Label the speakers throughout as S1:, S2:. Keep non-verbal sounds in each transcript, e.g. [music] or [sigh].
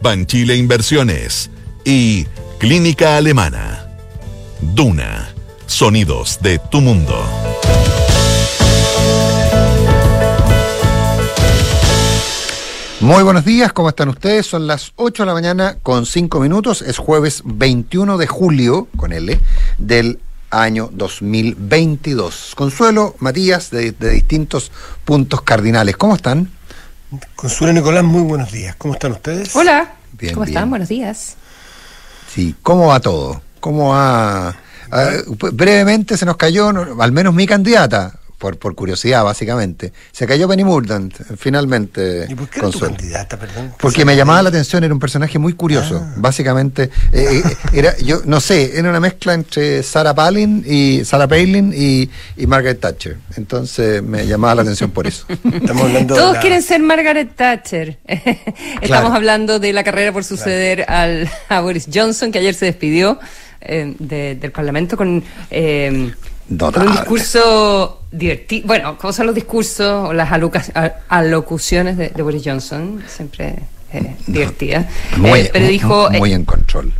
S1: Banchile Inversiones y Clínica Alemana. Duna. Sonidos de tu mundo.
S2: Muy buenos días, ¿cómo están ustedes? Son las 8 de la mañana con 5 minutos. Es jueves 21 de julio, con L, del año 2022. Consuelo, Matías, de, de distintos puntos cardinales. ¿Cómo están?
S3: Consuelo Nicolás, muy buenos días. ¿Cómo están ustedes?
S4: Hola.
S2: Bien,
S4: ¿Cómo
S2: bien.
S4: están? Buenos días.
S2: Sí, ¿cómo va todo? ¿Cómo va? Brevemente se nos cayó, al menos mi candidata, por, por curiosidad, básicamente. Se cayó Penny Murdant, finalmente.
S3: ¿Y por qué era tu
S2: Consuelo.
S3: candidata, perdón?
S2: Porque me llamaba la atención, era un personaje muy curioso.
S3: Ah.
S2: Básicamente, eh, eh, era, yo no sé, era una mezcla entre Sarah Palin y Sarah Palin y, y Margaret Thatcher. Entonces me llamaba la atención por eso. [laughs]
S3: Estamos hablando de
S4: Todos
S3: la-
S4: quieren ser Margaret Thatcher. [laughs] Estamos
S2: Claro.
S4: hablando de la carrera por suceder al, [laughs] a Boris Johnson, que ayer se despidió eh, de- del Parlamento con, eh, con un discurso divertido. Bueno, ¿cómo son los discursos o las alocuciones de, de Boris Johnson? Siempre eh, divertidas.
S2: Muy,
S4: Eh, pero dijo, eh,
S2: muy en control.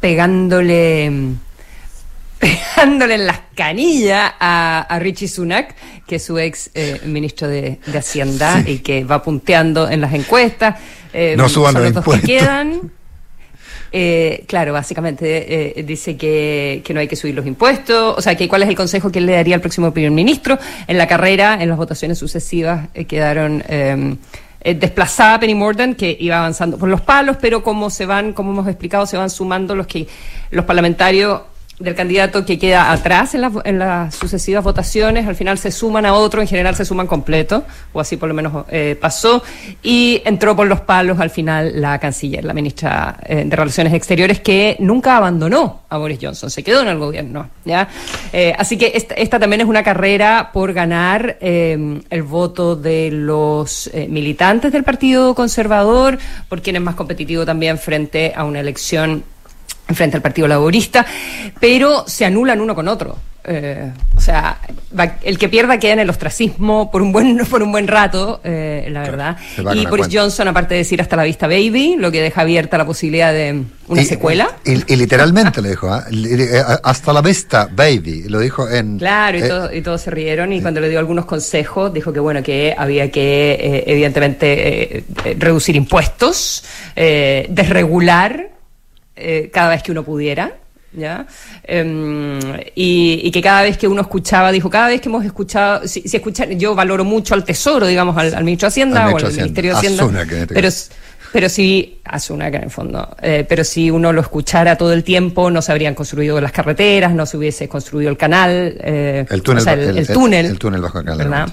S4: pegándole [laughs] pegándole en las canillas a, a Richie Sunak, que es su ex eh, ministro de, de Hacienda
S2: Sí.
S4: y que va punteando en las encuestas. Eh,
S2: No suban los
S4: dos que quedan. [laughs] Eh, claro, básicamente eh, dice que, que no hay que subir los impuestos, o sea, que cuál es el consejo que él le daría al próximo primer ministro. En la carrera, en las votaciones sucesivas, eh, quedaron eh, eh, desplazada Penny Mordaunt, que iba avanzando por los palos, pero como se van, como hemos explicado, se van sumando los que los parlamentarios del candidato que queda atrás en, en las sucesivas votaciones, al final se suman a otro, en general se suman completo, o así por lo menos eh, pasó, y entró por los palos al final la canciller, la ministra eh, de Relaciones Exteriores, que nunca abandonó a Boris Johnson, se quedó en el gobierno. ¿ya? Eh, así que esta, esta también es una carrera por ganar el voto de los militantes del Partido Conservador, por quien es más competitivo también frente a una elección frente al Partido Laborista, pero se anulan uno con otro. Eh, o sea, va- el que pierda queda en el ostracismo por un buen [laughs] por un buen rato, eh, la verdad. Y Boris. Johnson, aparte de decir hasta la vista baby, lo que deja abierta la posibilidad de una
S2: Y-
S4: secuela.
S2: Y, y literalmente lo dijo, ¿ah? Eh, hasta la vista, baby. Lo dijo en.
S4: Claro, y,
S2: eh,
S4: todo- y todos se rieron y cuando le dio algunos consejos dijo que bueno que había que evidentemente reducir impuestos, desregular eh, cada vez que uno pudiera. ¿Ya? Em, y, y que cada vez que uno escuchaba, dijo, cada vez que hemos escuchado, si, si escuchan, yo valoro mucho al Tesoro, digamos, al, al ministro de Hacienda
S2: Al
S4: o al
S2: Hacienda.
S4: Ministerio de Hacienda.
S2: Asuna, que en este
S4: pero,
S2: caso.
S4: pero Asuna, que en el fondo, eh, pero si uno lo escuchara todo el tiempo, no se habrían construido las carreteras, no se hubiese construido el canal, eh,
S2: El túnel
S4: o sea, el,
S2: el-
S4: el
S2: el-
S4: túnel,
S2: el túnel bajo el Canal
S4: ¿verdad?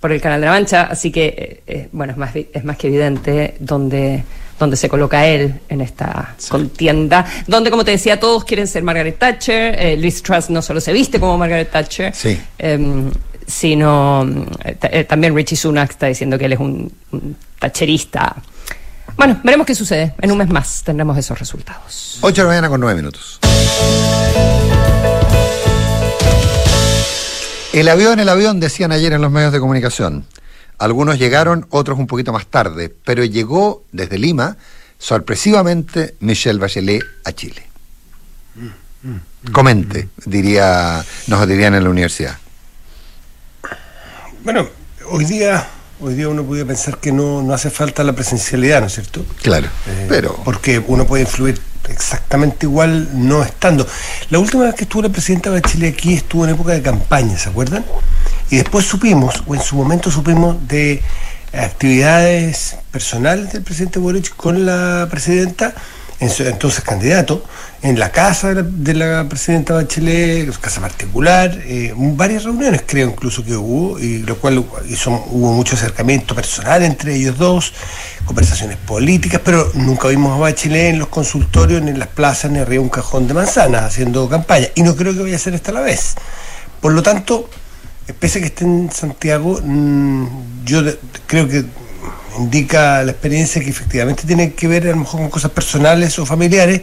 S4: Por el Canal de la Mancha, así que, eh, bueno, es más, es más que evidente dónde, dónde se coloca él en esta contienda, donde, como te decía, todos quieren ser Margaret Thatcher, eh, Liz Truss no solo se viste como Margaret Thatcher,
S2: Sí.
S4: em, sino eh, eh, también Richie Sunak está diciendo que él es un, un thatcherista. Bueno, veremos qué sucede. En un mes más tendremos esos resultados.
S2: 8 de la mañana con 9 minutos. El avión, el avión, decían ayer en los medios de comunicación. Algunos llegaron, otros un poquito más tarde, pero llegó desde Lima, sorpresivamente, Michelle Bachelet a Chile. Comente, diría, nos dirían en la universidad.
S3: Bueno, hoy día, hoy día uno podría pensar que no, no hace falta la presencialidad, ¿no es cierto?
S2: Claro,
S3: Eh,
S2: pero
S3: Porque uno puede influir exactamente igual no estando. La última vez que estuvo la presidenta de Chile aquí estuvo en época de campaña, ¿se acuerdan? Y después supimos, o en su momento supimos, de actividades personales del presidente Boric con la presidenta entonces candidato, en la casa de la, presidenta Bachelet, casa particular, eh, varias reuniones creo incluso que hubo, y lo cual hizo, hubo mucho acercamiento personal entre ellos dos, conversaciones políticas, pero nunca vimos a Bachelet en los consultorios, ni en las plazas, ni arriba de un cajón de manzanas haciendo campaña, y no creo que vaya a ser esta la vez. Por lo tanto, pese a que esté en Santiago, mm, yo creo que indica la experiencia que efectivamente tiene que ver a lo mejor con cosas personales o familiares,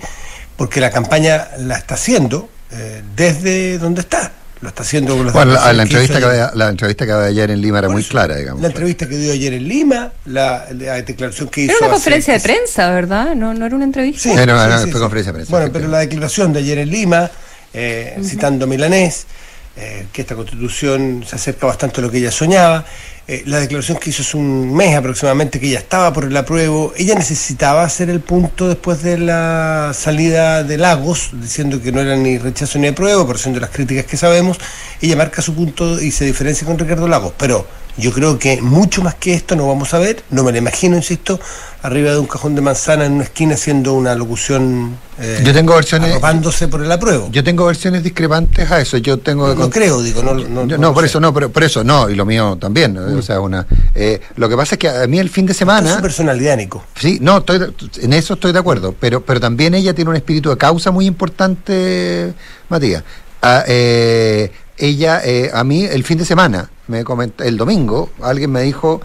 S3: porque la campaña la está haciendo eh, desde donde está. Lo está haciendo
S2: con bueno, la, entrevista que la entrevista que había ayer en Lima era muy clara, digamos.
S3: La entrevista que dio ayer en Lima, la, declaración que hizo.
S4: Era una conferencia de prensa, ¿verdad? No, no era una entrevista.
S2: Sí, no, fue conferencia de prensa.
S3: Bueno, pero la declaración de ayer en Lima, eh, citando Milanés, eh, que esta constitución se acerca bastante a lo que ella soñaba. Eh, la declaración que hizo hace un mes aproximadamente, que ella estaba por el apruebo, ella necesitaba hacer el punto después de la salida de Lagos, diciendo que no era ni rechazo ni apruebo, por siendo las críticas que sabemos, ella marca su punto y se diferencia con Ricardo Lagos. Pero yo creo que mucho más que esto no vamos a ver, no me lo imagino, insisto, arriba de un cajón de manzana en una esquina haciendo una locución
S2: eh, yo tengo versiones
S3: arropándose por el apruebo.
S2: Yo tengo versiones discrepantes a eso. Yo tengo
S3: no, creo, digo, no, no,
S2: no, por eso no, pero por eso no y lo mío también. O sea, una. Eh, lo que pasa es que a mí el fin de semana. Es
S3: su personalidad, Nico.
S2: Sí, no, estoy, en eso estoy de acuerdo, pero pero también ella tiene un espíritu de causa muy importante, Matías. Ah, eh, ella, eh, a mí el fin de semana, me el domingo, alguien me dijo,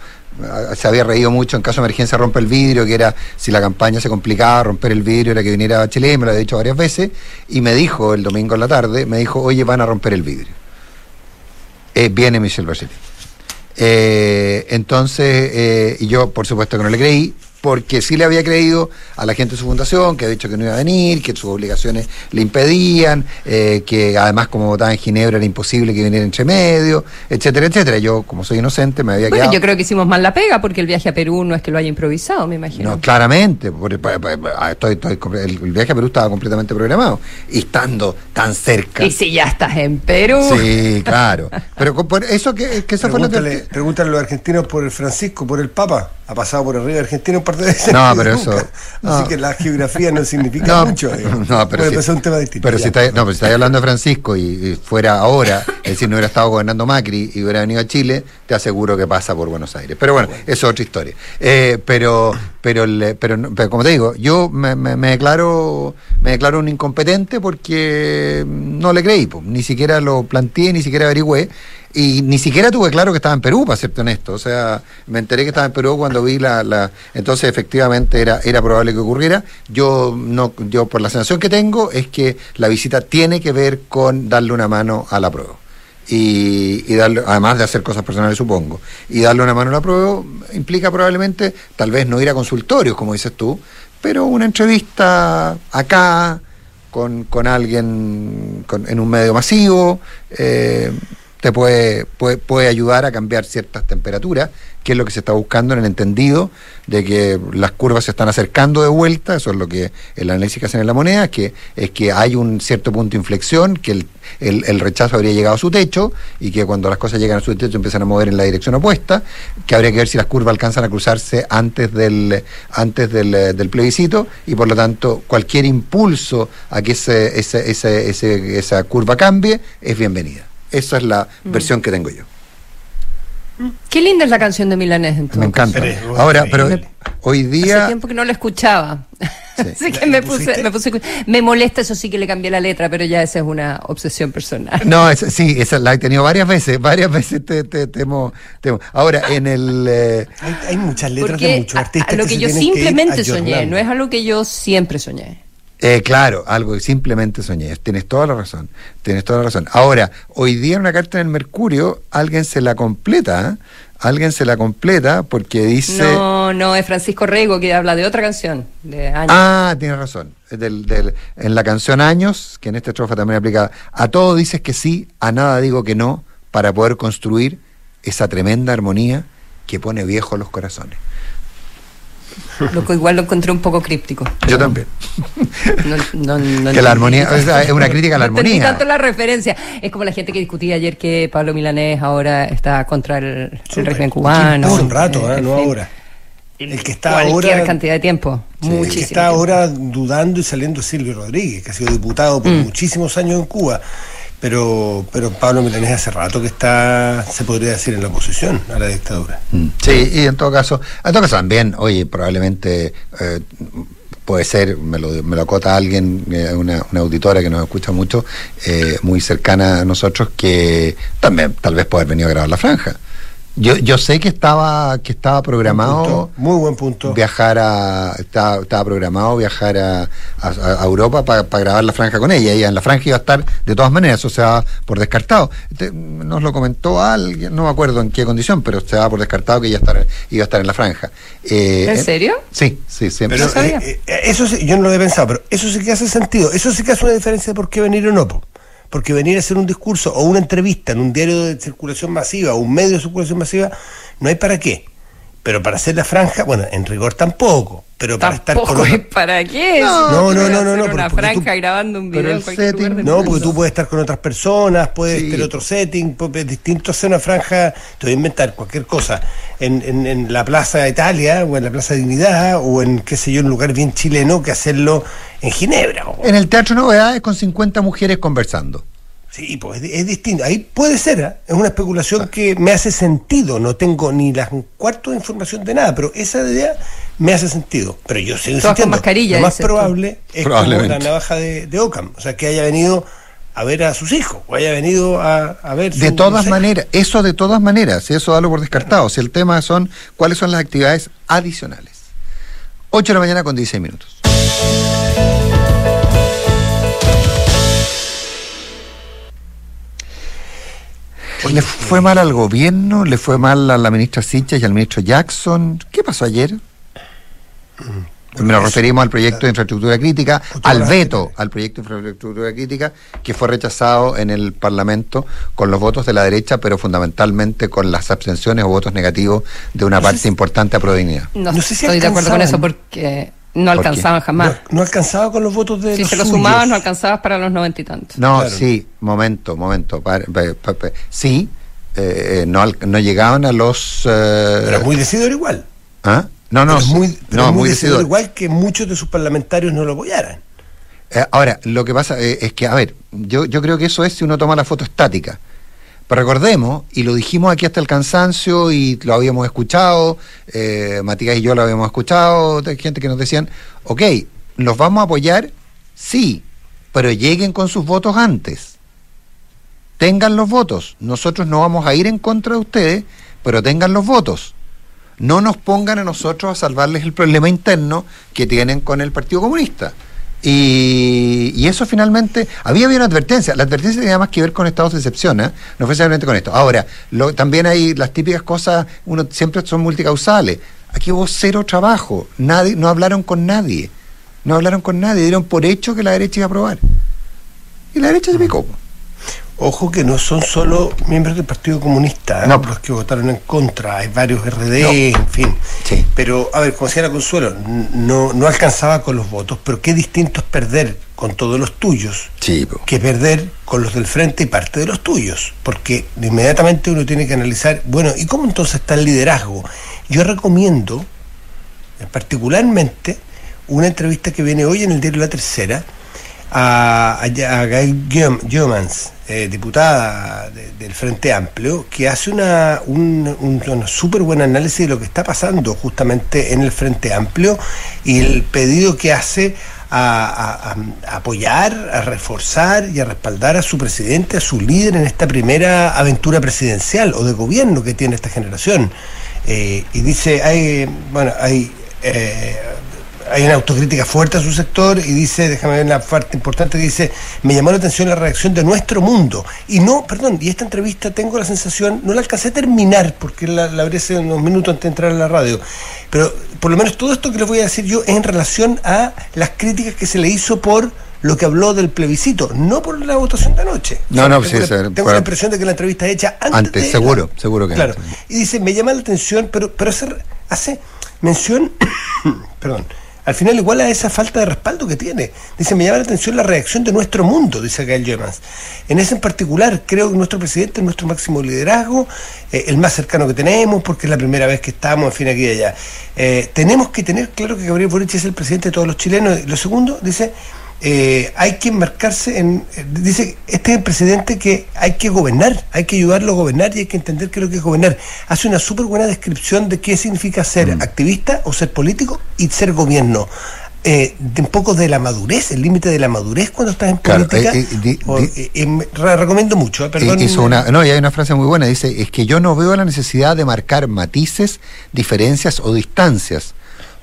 S2: se había reído mucho en caso de emergencia rompe el vidrio, que era si la campaña se complicaba, romper el vidrio era que viniera a Chile, me lo había dicho varias veces, y me dijo el domingo en la tarde, me dijo, oye, van a romper el vidrio. Eh, viene Michelle Bachelet. Eh, entonces, y yo por supuesto que no le creí, porque sí le había creído a la gente de su fundación, que había dicho que no iba a venir, que sus obligaciones le impedían, eh, que además como votaba en Ginebra era imposible que viniera entre medio, etcétera, etcétera. Yo, como soy inocente, me había bueno,
S4: yo creo que hicimos mal la pega, porque el viaje a Perú no es que lo haya improvisado, me imagino. No,
S2: claramente, ah, estoy, el, viaje a Perú estaba completamente programado, y estando tan cerca.
S4: Y si ya estás en Perú.
S2: Sí, claro. Pero por eso que, que eso
S3: fue lo que... Pregúntale a los argentinos por el Francisco, por el Papa ha pasado por arriba de Argentina un par de veces.
S2: No, pero eso.
S3: Así que la geografía no significa mucho.
S2: No, pero
S3: Puede un tema distinto.
S2: Pero si está, no, pero si estás hablando de Francisco y, fuera ahora, es decir, no hubiera estado gobernando Macri y hubiera venido a Chile, te aseguro que pasa por Buenos Aires. Pero bueno, eso es otra historia. Eh, pero, pero, pero, pero, como te digo, yo me, me, declaro me declaro un incompetente porque no le creí, ni siquiera lo planteé, ni siquiera averigüé. Y ni siquiera tuve claro que estaba en Perú, para serte honesto. O sea, me enteré que estaba en Perú cuando vi la... la entonces, efectivamente, era, era probable que ocurriera. Yo, no, yo, por la sensación que tengo, es que la visita tiene que ver con darle una mano a la prueba. Y, y, darle, además de hacer cosas personales, supongo. Y darle una mano a la prueba implica probablemente, tal vez no ir a consultorios, como dices tú, pero una entrevista acá con, con alguien en un medio masivo. Eh, te puede, puede, puede, ayudar a cambiar ciertas temperaturas, que es lo que se está buscando en el entendido de que las curvas se están acercando de vuelta, eso es lo que el análisis que hacen en la moneda, que es que hay un cierto punto de inflexión, que el, el, rechazo habría llegado a su techo y que cuando las cosas llegan a su techo empiezan a mover en la dirección opuesta, que habría que ver si las curvas alcanzan a cruzarse antes del, antes del, del plebiscito y por lo tanto cualquier impulso a que ese, ese, ese, esa curva cambie es bienvenida. Esa es la mm. versión que tengo yo.
S4: Qué linda es la canción de Milanés entonces.
S2: Me encanta. Ahora, pero hoy día.
S4: Hace tiempo que no la escuchaba. [laughs] Así que me puse, me puse, me molesta, eso sí que le cambié la letra, pero ya esa es una obsesión personal.
S2: No, sí, esa la he tenido varias veces, varias veces te, te, temo, Ahora, en el.
S3: Eh, hay, muchas letras de muchos artistas.
S4: A, lo que, yo simplemente soñé, no es algo que yo siempre soñé.
S2: Eh, claro, algo que simplemente soñé. Tienes toda la razón. Tienes toda la razón. Ahora, hoy día en una carta en el Mercurio, alguien se la completa. ¿eh? Alguien se la completa porque dice.
S4: No, no, es Francisco Rego que habla de otra canción. De años.
S2: Ah, tienes razón. Del, del, en la canción Años, que en esta estrofa también aplica. A todo dices que sí, a nada digo que no, para poder construir esa tremenda armonía que pone viejos los corazones.
S4: Lo que igual lo encontré un poco críptico.
S2: Yo también. que la armonía, es una crítica a la armonía.
S4: No tanto la referencia. Es como la gente que discutía ayer que Pablo Milanés ahora está contra el, régimen cubano.
S3: un rato, ¿eh? no ahora. el que está
S4: cualquier
S3: ahora
S4: cantidad de tiempo.
S3: Sí, el que está ahora dudando y saliendo es Silvio Rodríguez, que ha sido diputado por
S4: Mm.
S3: muchísimos años en Cuba. Pero, pero Pablo Milanés hace rato que está, se podría decir, en la oposición a la dictadura.
S2: Mm. Sí, y en todo caso, en todo caso también, oye, probablemente eh, puede ser, me lo, me lo acota alguien, eh, una, una auditora que nos escucha mucho, eh, muy cercana a nosotros, que también tal vez puede haber venido a grabar la franja. Yo, yo sé que estaba que estaba programado
S3: Punto, muy buen punto.
S2: viajar a estaba, estaba programado viajar a, a- a Europa para grabar la franja con ella ella en la franja iba a estar de todas maneras eso se va por descartado Este, nos lo comentó alguien no me acuerdo en qué condición pero se va por descartado que ella estar, iba a estar en la franja Eh,
S4: ¿En
S2: eh,
S4: serio?
S2: sí sí siempre
S3: Pero
S4: No sabía.
S3: eh, eso sí, yo no lo había pensado, pero eso sí que hace sentido. Eso sí que hace una diferencia de por qué venir o no. po. Porque venir a hacer un discurso o una entrevista en un diario de circulación masiva o un medio de circulación masiva, no hay para qué. Pero para hacer la franja, bueno, en rigor tampoco. Pero para estar con otra-
S4: para qué.
S3: No, no, no, no, no,
S4: Una
S3: porque tú-
S4: franja grabando un video en cualquier
S2: setting-
S4: lugar del
S3: No,
S4: mundo.
S3: porque tú puedes estar con otras personas, puedes
S2: Sí.
S3: tener otro setting, es distinto hacer una franja, te voy a inventar cualquier cosa, en, en, en la Plaza Italia, o en la Plaza Dignidad, o en, qué sé yo, un lugar bien chileno, que hacerlo en Ginebra. o-
S2: en el Teatro Novedades con 50 mujeres conversando
S3: Sí, pues es, es distinto. Ahí puede ser, ¿eh? es una especulación que me hace sentido. No tengo ni las cuarto de información de nada, pero esa idea me hace sentido. Pero yo sigo
S4: Todas mascarilla,
S3: Lo más
S4: dices tú.
S3: probable es como la navaja de, de Ockham. O sea, que haya venido a ver a sus hijos, o haya venido a, a ver
S2: De
S3: su-
S2: todas
S3: no sé.
S2: maneras, eso de todas maneras, si eso dalo por descartado, si el tema son cuáles son las actividades adicionales. 8 de la mañana con 16 minutos. ¿Le fue mal al gobierno? ¿Le fue mal a la ministra Sichas y al ministro Jackson? ¿Qué pasó ayer?
S3: Bueno,
S2: Nos
S3: eso,
S2: referimos al proyecto de infraestructura crítica,
S3: Otra
S2: al veto al proyecto de infraestructura crítica, que fue rechazado en el Parlamento con los votos de la derecha, pero fundamentalmente con las abstenciones o votos negativos de una
S3: No
S2: parte
S3: si-
S2: importante a Prodignia.
S4: No,
S3: No sé si
S4: estoy de acuerdo con eso porque no
S2: ¿Por qué?
S4: alcanzaban jamás.
S3: No, no alcanzaba con los votos de
S4: si
S3: los
S4: se lo
S3: suyos.
S4: sumabas, no alcanzabas para los noventa y tantos.
S2: No,
S3: Claro.
S2: sí, momento, momento. pa- pa- pa- pa- sí, eh, no, al- no llegaban a los... eh,
S3: Pero es muy decidor igual.
S2: ¿ah? No, no,
S3: Pero es muy, pero
S2: no,
S3: muy
S2: muy
S3: decidor igual que muchos de sus parlamentarios no lo apoyaran.
S2: Eh, ahora, lo que pasa eh, es que, a ver, yo, yo creo que eso es si uno toma la foto estática. Pero recordemos, y lo dijimos aquí hasta el cansancio y lo habíamos escuchado, eh, Matías y yo lo habíamos escuchado, gente que nos decían, ok, ¿los vamos a apoyar? Sí, pero lleguen con sus votos antes. Tengan los votos. Nosotros no vamos a ir en contra de ustedes, pero tengan los votos. No nos pongan a nosotros a salvarles el problema interno que tienen con el Partido Comunista. Y, y eso finalmente, había habido una advertencia, la advertencia tenía más que ver con estados de excepción, ¿eh? no fue simplemente con esto. Ahora, lo- también hay las típicas cosas, uno siempre son multicausales. Aquí hubo cero trabajo, nadie, no hablaron con nadie, no hablaron con nadie, dieron por hecho que la derecha iba a aprobar. Y la derecha se picó.
S3: Ojo que no son solo miembros del Partido Comunista ¿eh?
S2: No.
S3: los que votaron en contra, hay varios RD,
S2: No.
S3: en fin.
S2: Sí.
S3: Pero, a ver, como decía la Consuelo, no, no alcanzaba con los votos, pero qué distinto es perder con todos los tuyos
S2: Sí,
S3: que perder con los del frente y parte de los tuyos, porque inmediatamente uno tiene que analizar, bueno, ¿y cómo entonces está el liderazgo? Yo recomiendo, particularmente, una entrevista que viene hoy en el diario La Tercera a, a, a Gail Guillemans, eh, diputada de- del Frente Amplio, que hace una, un, un, súper buen análisis de lo que está pasando justamente en el Frente Amplio y el pedido que hace a apoyar, a reforzar y a respaldar a su presidente, a su líder en esta primera aventura presidencial o de gobierno que tiene esta generación. Eh, y dice, hay, bueno, hay... eh, hay una autocrítica fuerte a su sector y dice, déjame ver la parte importante, dice, me llamó la atención la reacción de nuestro mundo. Y no, perdón, y esta entrevista tengo la sensación, no la alcancé a terminar porque la, la abrí hace unos minutos antes de entrar a la radio, pero por lo menos todo esto que les voy a decir yo es en relación a las críticas que se le hizo por lo que habló del plebiscito, no por la votación de anoche.
S2: No, no,
S3: tengo,
S2: sí,
S3: la, tengo la impresión de que la entrevista es hecha antes.
S2: Antes,
S3: de
S2: seguro, seguro que
S3: Claro.
S2: antes.
S3: Y dice, me llama la atención, pero, pero hace, hace mención, [coughs] perdón, al final igual a esa falta de respaldo que tiene. Dice, me llama la atención la reacción de nuestro mundo, dice Gael Jemans. En ese en particular, creo que nuestro presidente es nuestro máximo liderazgo, eh, el más cercano que tenemos, porque es la primera vez que estamos, en fin, aquí y allá. Eh, tenemos que tener claro que Gabriel Boric es el presidente de todos los chilenos. Lo segundo, dice, eh, hay que embarcarse en. Dice, este es el presidente que hay que gobernar, hay que ayudarlo a gobernar y hay que entender qué es lo que es gobernar. Hace una súper buena descripción de qué significa ser mm. activista o ser político y ser gobierno. Eh, de un poco de la madurez, el límite de la madurez cuando estás en política. Eh, eh, recomiendo mucho, perdón.
S2: no, y hay una frase muy buena, dice, es que yo no veo la necesidad de marcar matices, diferencias o distancias,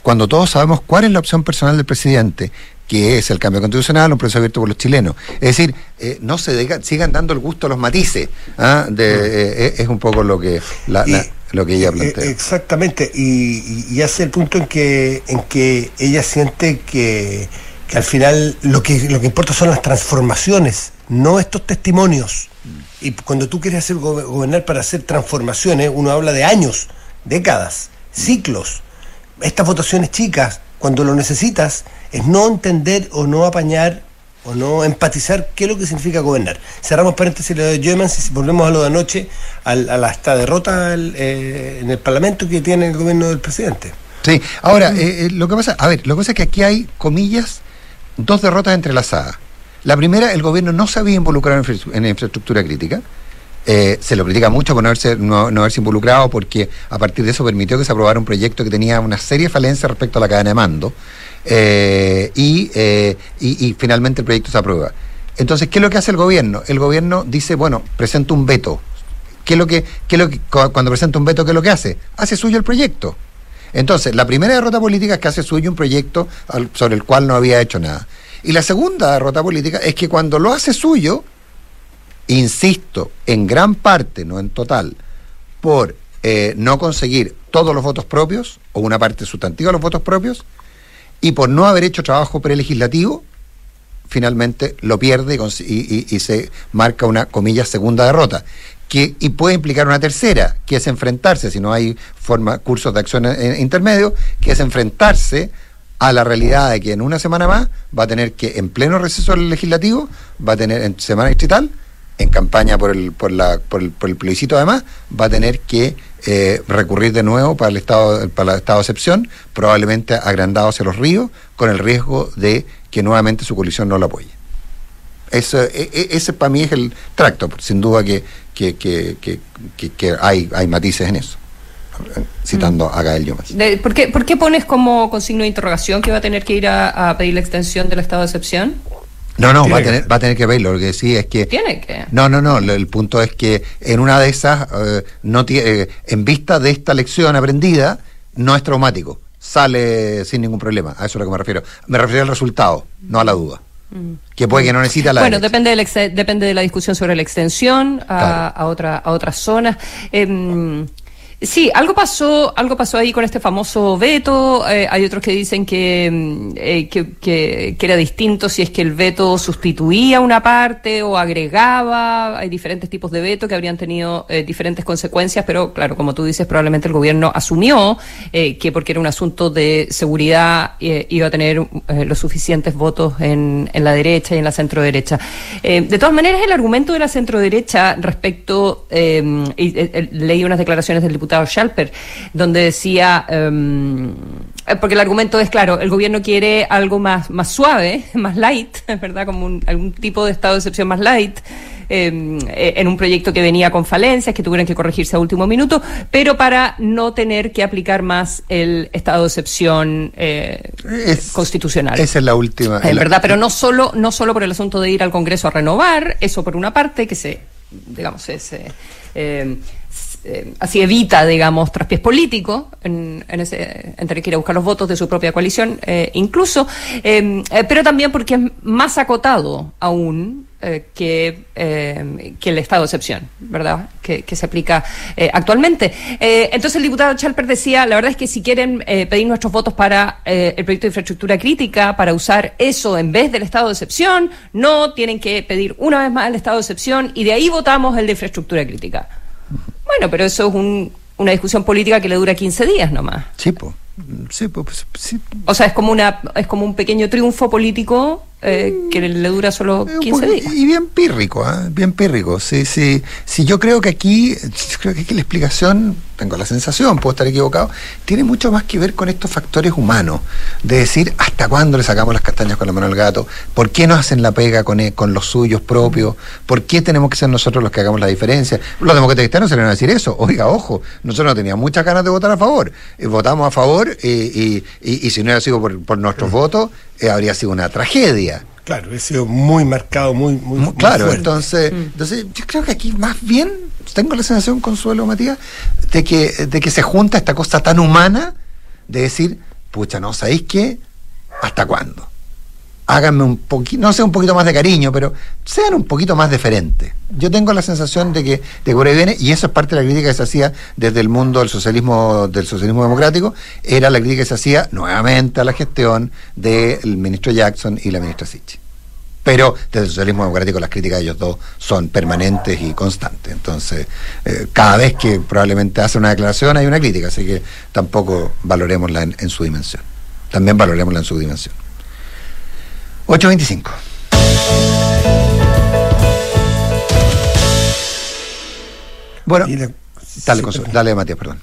S2: cuando todos sabemos cuál es la opción personal del presidente que es el cambio constitucional, un proceso abierto por los chilenos. Es decir, eh, no se sigan dando el gusto a los matices. ¿ah? De, mm. eh, eh, es un poco lo que lo que ella plantea.
S3: Exactamente, y, hace el punto en que en que ella siente que, que, al final lo que lo que importa son las transformaciones, no estos testimonios. Mm. Y cuando tú quieres hacer gobernar para hacer transformaciones, uno habla de años, décadas, ciclos. Estas votaciones chicas, cuando lo necesitas, es no entender o no apañar o no empatizar qué es lo que significa gobernar. Cerramos paréntesis lo de y volvemos a lo de anoche, a, la, esta derrota eh, en el Parlamento que tiene el gobierno del presidente.
S2: Sí, ahora, eh, eh, lo que pasa, a ver, lo que pasa es que aquí hay, comillas, dos derrotas entrelazadas. La primera, el gobierno no se había involucrado en, infraestructura crítica. Se lo critica mucho por no haberse, no, haberse involucrado porque a partir de eso permitió que se aprobara un proyecto que tenía una serie de falencias respecto a la cadena de mando. Eh, eh, y, y, finalmente el proyecto se aprueba. Entonces, ¿qué es lo que hace el gobierno? El gobierno dice, bueno, presenta un veto. ¿Qué es lo que, qué lo que cuando presenta un veto, qué es lo que hace? Hace suyo el proyecto. Entonces, la primera derrota política es que hace suyo un proyecto sobre el cual no había hecho nada. Y la segunda derrota política es que cuando lo hace suyo, insisto, en gran parte, no en total, por eh, no conseguir todos los votos propios, o una parte sustantiva de los votos propios, y por no haber hecho trabajo prelegislativo, finalmente lo pierde y, se marca una, comillas, segunda derrota. Que, y puede implicar una tercera, que es enfrentarse, si no hay forma, cursos de acción intermedio, que es enfrentarse a la realidad de que en una semana más va a tener que, en pleno receso legislativo, va a tener en semana distrital, en campaña por el, por, la, por, el, por el plebiscito además, va a tener que eh, recurrir de nuevo para el estado para el estado de excepción, probablemente agrandado hacia los ríos, con el riesgo de que nuevamente su coalición no lo apoye. Eso, e, e, ese para mí es el tracto, sin duda que, que, que, que hay, hay matices en eso citando mm. a Gael Yomas.
S4: ¿Por qué, ¿Por qué pones como con signo de interrogación que va a tener que ir a, a pedir la extensión del estado de excepción?
S2: No, no, va a, tener, va a tener que verlo. Lo que sí es que.
S4: Tiene que.
S2: No, no, no. El punto es que en una de esas, eh, no tiene, eh, en vista de esta lección aprendida, no es traumático. Sale sin ningún problema. A eso es a lo que me refiero. Me refiero al resultado, no a la duda. Mm. Que puede que no necesita la.
S4: Bueno, depende, del depende de la discusión sobre la extensión a, a, otra, a otras zonas. Eh, Sí, algo pasó, algo pasó ahí con este famoso veto. Eh, hay otros que dicen que, mm, eh, que, que, era distinto si es que el veto sustituía una parte o agregaba. Hay diferentes tipos de veto que habrían tenido eh, diferentes consecuencias, pero claro, como tú dices, probablemente el gobierno asumió que porque era un asunto de seguridad iba a tener los suficientes votos en, en la derecha y en la centro derecha. de todas maneras, el argumento de la centro derecha respecto, leí unas declaraciones del diputado Schalper, donde decía, em, porque el argumento es claro, el gobierno quiere algo más, más suave, [laughs] más light, [laughs] ¿verdad? Como algún tipo de estado de excepción más light. Em, eh, en un proyecto que venía con falencias, que tuvieran que corregirse a último minuto, pero para no tener que aplicar más el estado de excepción eh, constitucional.
S2: Esa es la última.
S4: En verdad, pero no solo, no solo por el asunto de ir al Congreso a renovar, eso por una parte, que se, digamos, se, eh, eh, así evita, digamos, traspiés políticos en, ese, en tener que ir a buscar los votos de su propia coalición, eh, incluso, em, eh, pero también porque es más acotado aún que, que el estado de excepción, ¿verdad? Que, se aplica actualmente. entonces el diputado Chalper decía, la verdad es que si quieren pedir nuestros votos para el proyecto de infraestructura crítica, para usar eso en vez del estado de excepción, no tienen que pedir una vez más el estado de excepción y de ahí votamos el de infraestructura crítica. Bueno, pero eso es una discusión política que le dura 15 días nomás.
S2: Sí, pues.
S4: Sí, pues, sí. O sea, es como una es como un pequeño triunfo político eh, que le dura solo 15 días.
S2: Y bien pírrico, ¿eh? bien pírrico. Sí, sí. Sí, yo creo que aquí, creo que aquí la explicación, tengo la sensación, puedo estar equivocado, tiene mucho más que ver con estos factores humanos. De decir, ¿hasta cuándo le sacamos las castañas con la mano al gato? ¿Por qué nos hacen la pega con, e, con los suyos propios? ¿Por qué tenemos que ser nosotros los que hagamos la diferencia? Los demócratas cristianos se le van a decir eso. Oiga, ojo, nosotros no teníamos muchas ganas de votar a favor. Eh, votamos a favor y, y, si no hubiera sido por, por nuestros votos, eh, habría sido una tragedia.
S3: Claro, he sido muy marcado, muy, muy,
S2: claro. entonces, mm. entonces yo creo que aquí más bien tengo la sensación, Consuelo Matías, de que, de que se junta esta cosa tan humana de decir, pucha, no, ¿sabéis qué? ¿Hasta cuándo? Háganme un poquito, no sé, un poquito más de cariño, pero sean un poquito más diferentes. Yo tengo la sensación de que de que viene, y eso es parte de la crítica que se hacía desde el mundo del socialismo, del socialismo democrático, era la crítica que se hacía nuevamente a la gestión del ministro Jackson y la ministra Sitch. Pero desde el socialismo democrático las críticas de ellos dos son permanentes y constantes. Entonces, eh, cada vez que probablemente hace una declaración hay una crítica, así que tampoco valoremosla en, en su dimensión. También valoremosla en su dimensión. 8.25. Bueno, dale, dale, Matías, perdón.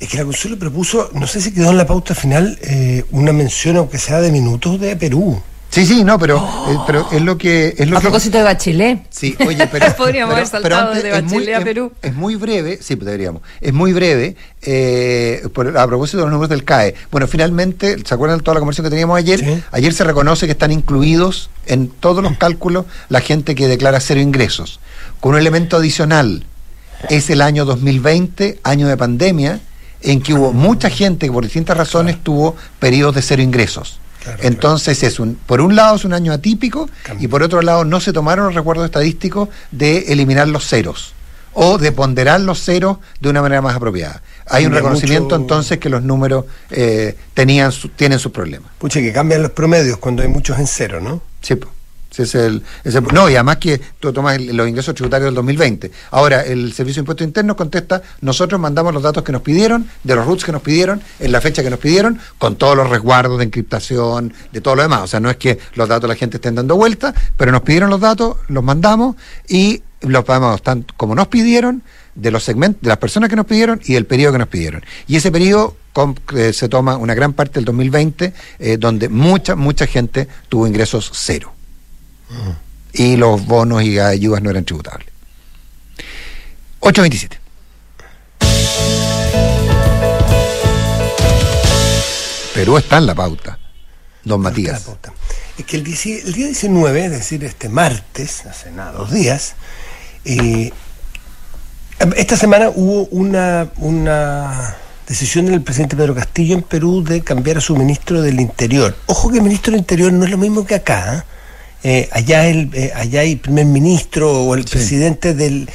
S3: Es que la Consuelo propuso, no sé si quedó en la pauta final, eh, una mención, aunque sea de minutos, de Perú.
S2: Sí, sí, no, pero, eh, pero es lo que... Es lo
S4: a propósito de Bachelet.
S2: Sí, oye, pero... [laughs]
S4: Podríamos haber saltado de Bachelet a Perú.
S2: Es, muy breve, sí, deberíamos. Es muy breve, eh, a propósito de los números del CAE. Bueno, finalmente, ¿se acuerdan de toda la conversación que teníamos ayer? Ayer se reconoce que están incluidos en todos los cálculos la gente que declara cero ingresos. Con un elemento adicional, es el año 2020, año de pandemia, en que hubo mucha gente que por distintas razones tuvo periodos de cero ingresos. Entonces es un, por un lado es un año atípico y por otro lado no se tomaron los recuerdos estadísticos de eliminar los ceros o de ponderar los ceros de una manera más apropiada. Hay un reconocimiento entonces que los números eh, tenían tienen sus problemas.
S3: Pucha, que cambian los promedios cuando hay muchos en cero, ¿no?
S2: Sí, pues es el, no, y además que tú tomas los ingresos tributarios del 2020. Ahora, el Servicio de Impuestos Internos contesta, nosotros mandamos los datos que nos pidieron, de los RUTs que nos pidieron, en la fecha que nos pidieron, con todos los resguardos de encriptación, de todo lo demás. O sea, no es que los datos la gente estén dando vuelta, pero nos pidieron los datos, los mandamos y los pagamos tan como nos pidieron, de los segmentos, de las personas que nos pidieron y del periodo que nos pidieron. Y ese periodo eh, se toma una gran parte del 2020, eh, donde mucha, mucha gente tuvo ingresos cero y los bonos y ayudas no eran tributables. 827. Perú está en la pauta, don Matías.
S3: Es que el, día 19, es decir, este martes, hace nada, dos días, eh, esta semana hubo una, una decisión del presidente Pedro Castillo en Perú de cambiar a su ministro del Interior. Ojo que el ministro del Interior no es lo mismo que acá. ¿eh? Eh, allá, el, eh, allá hay primer ministro o el presidente del,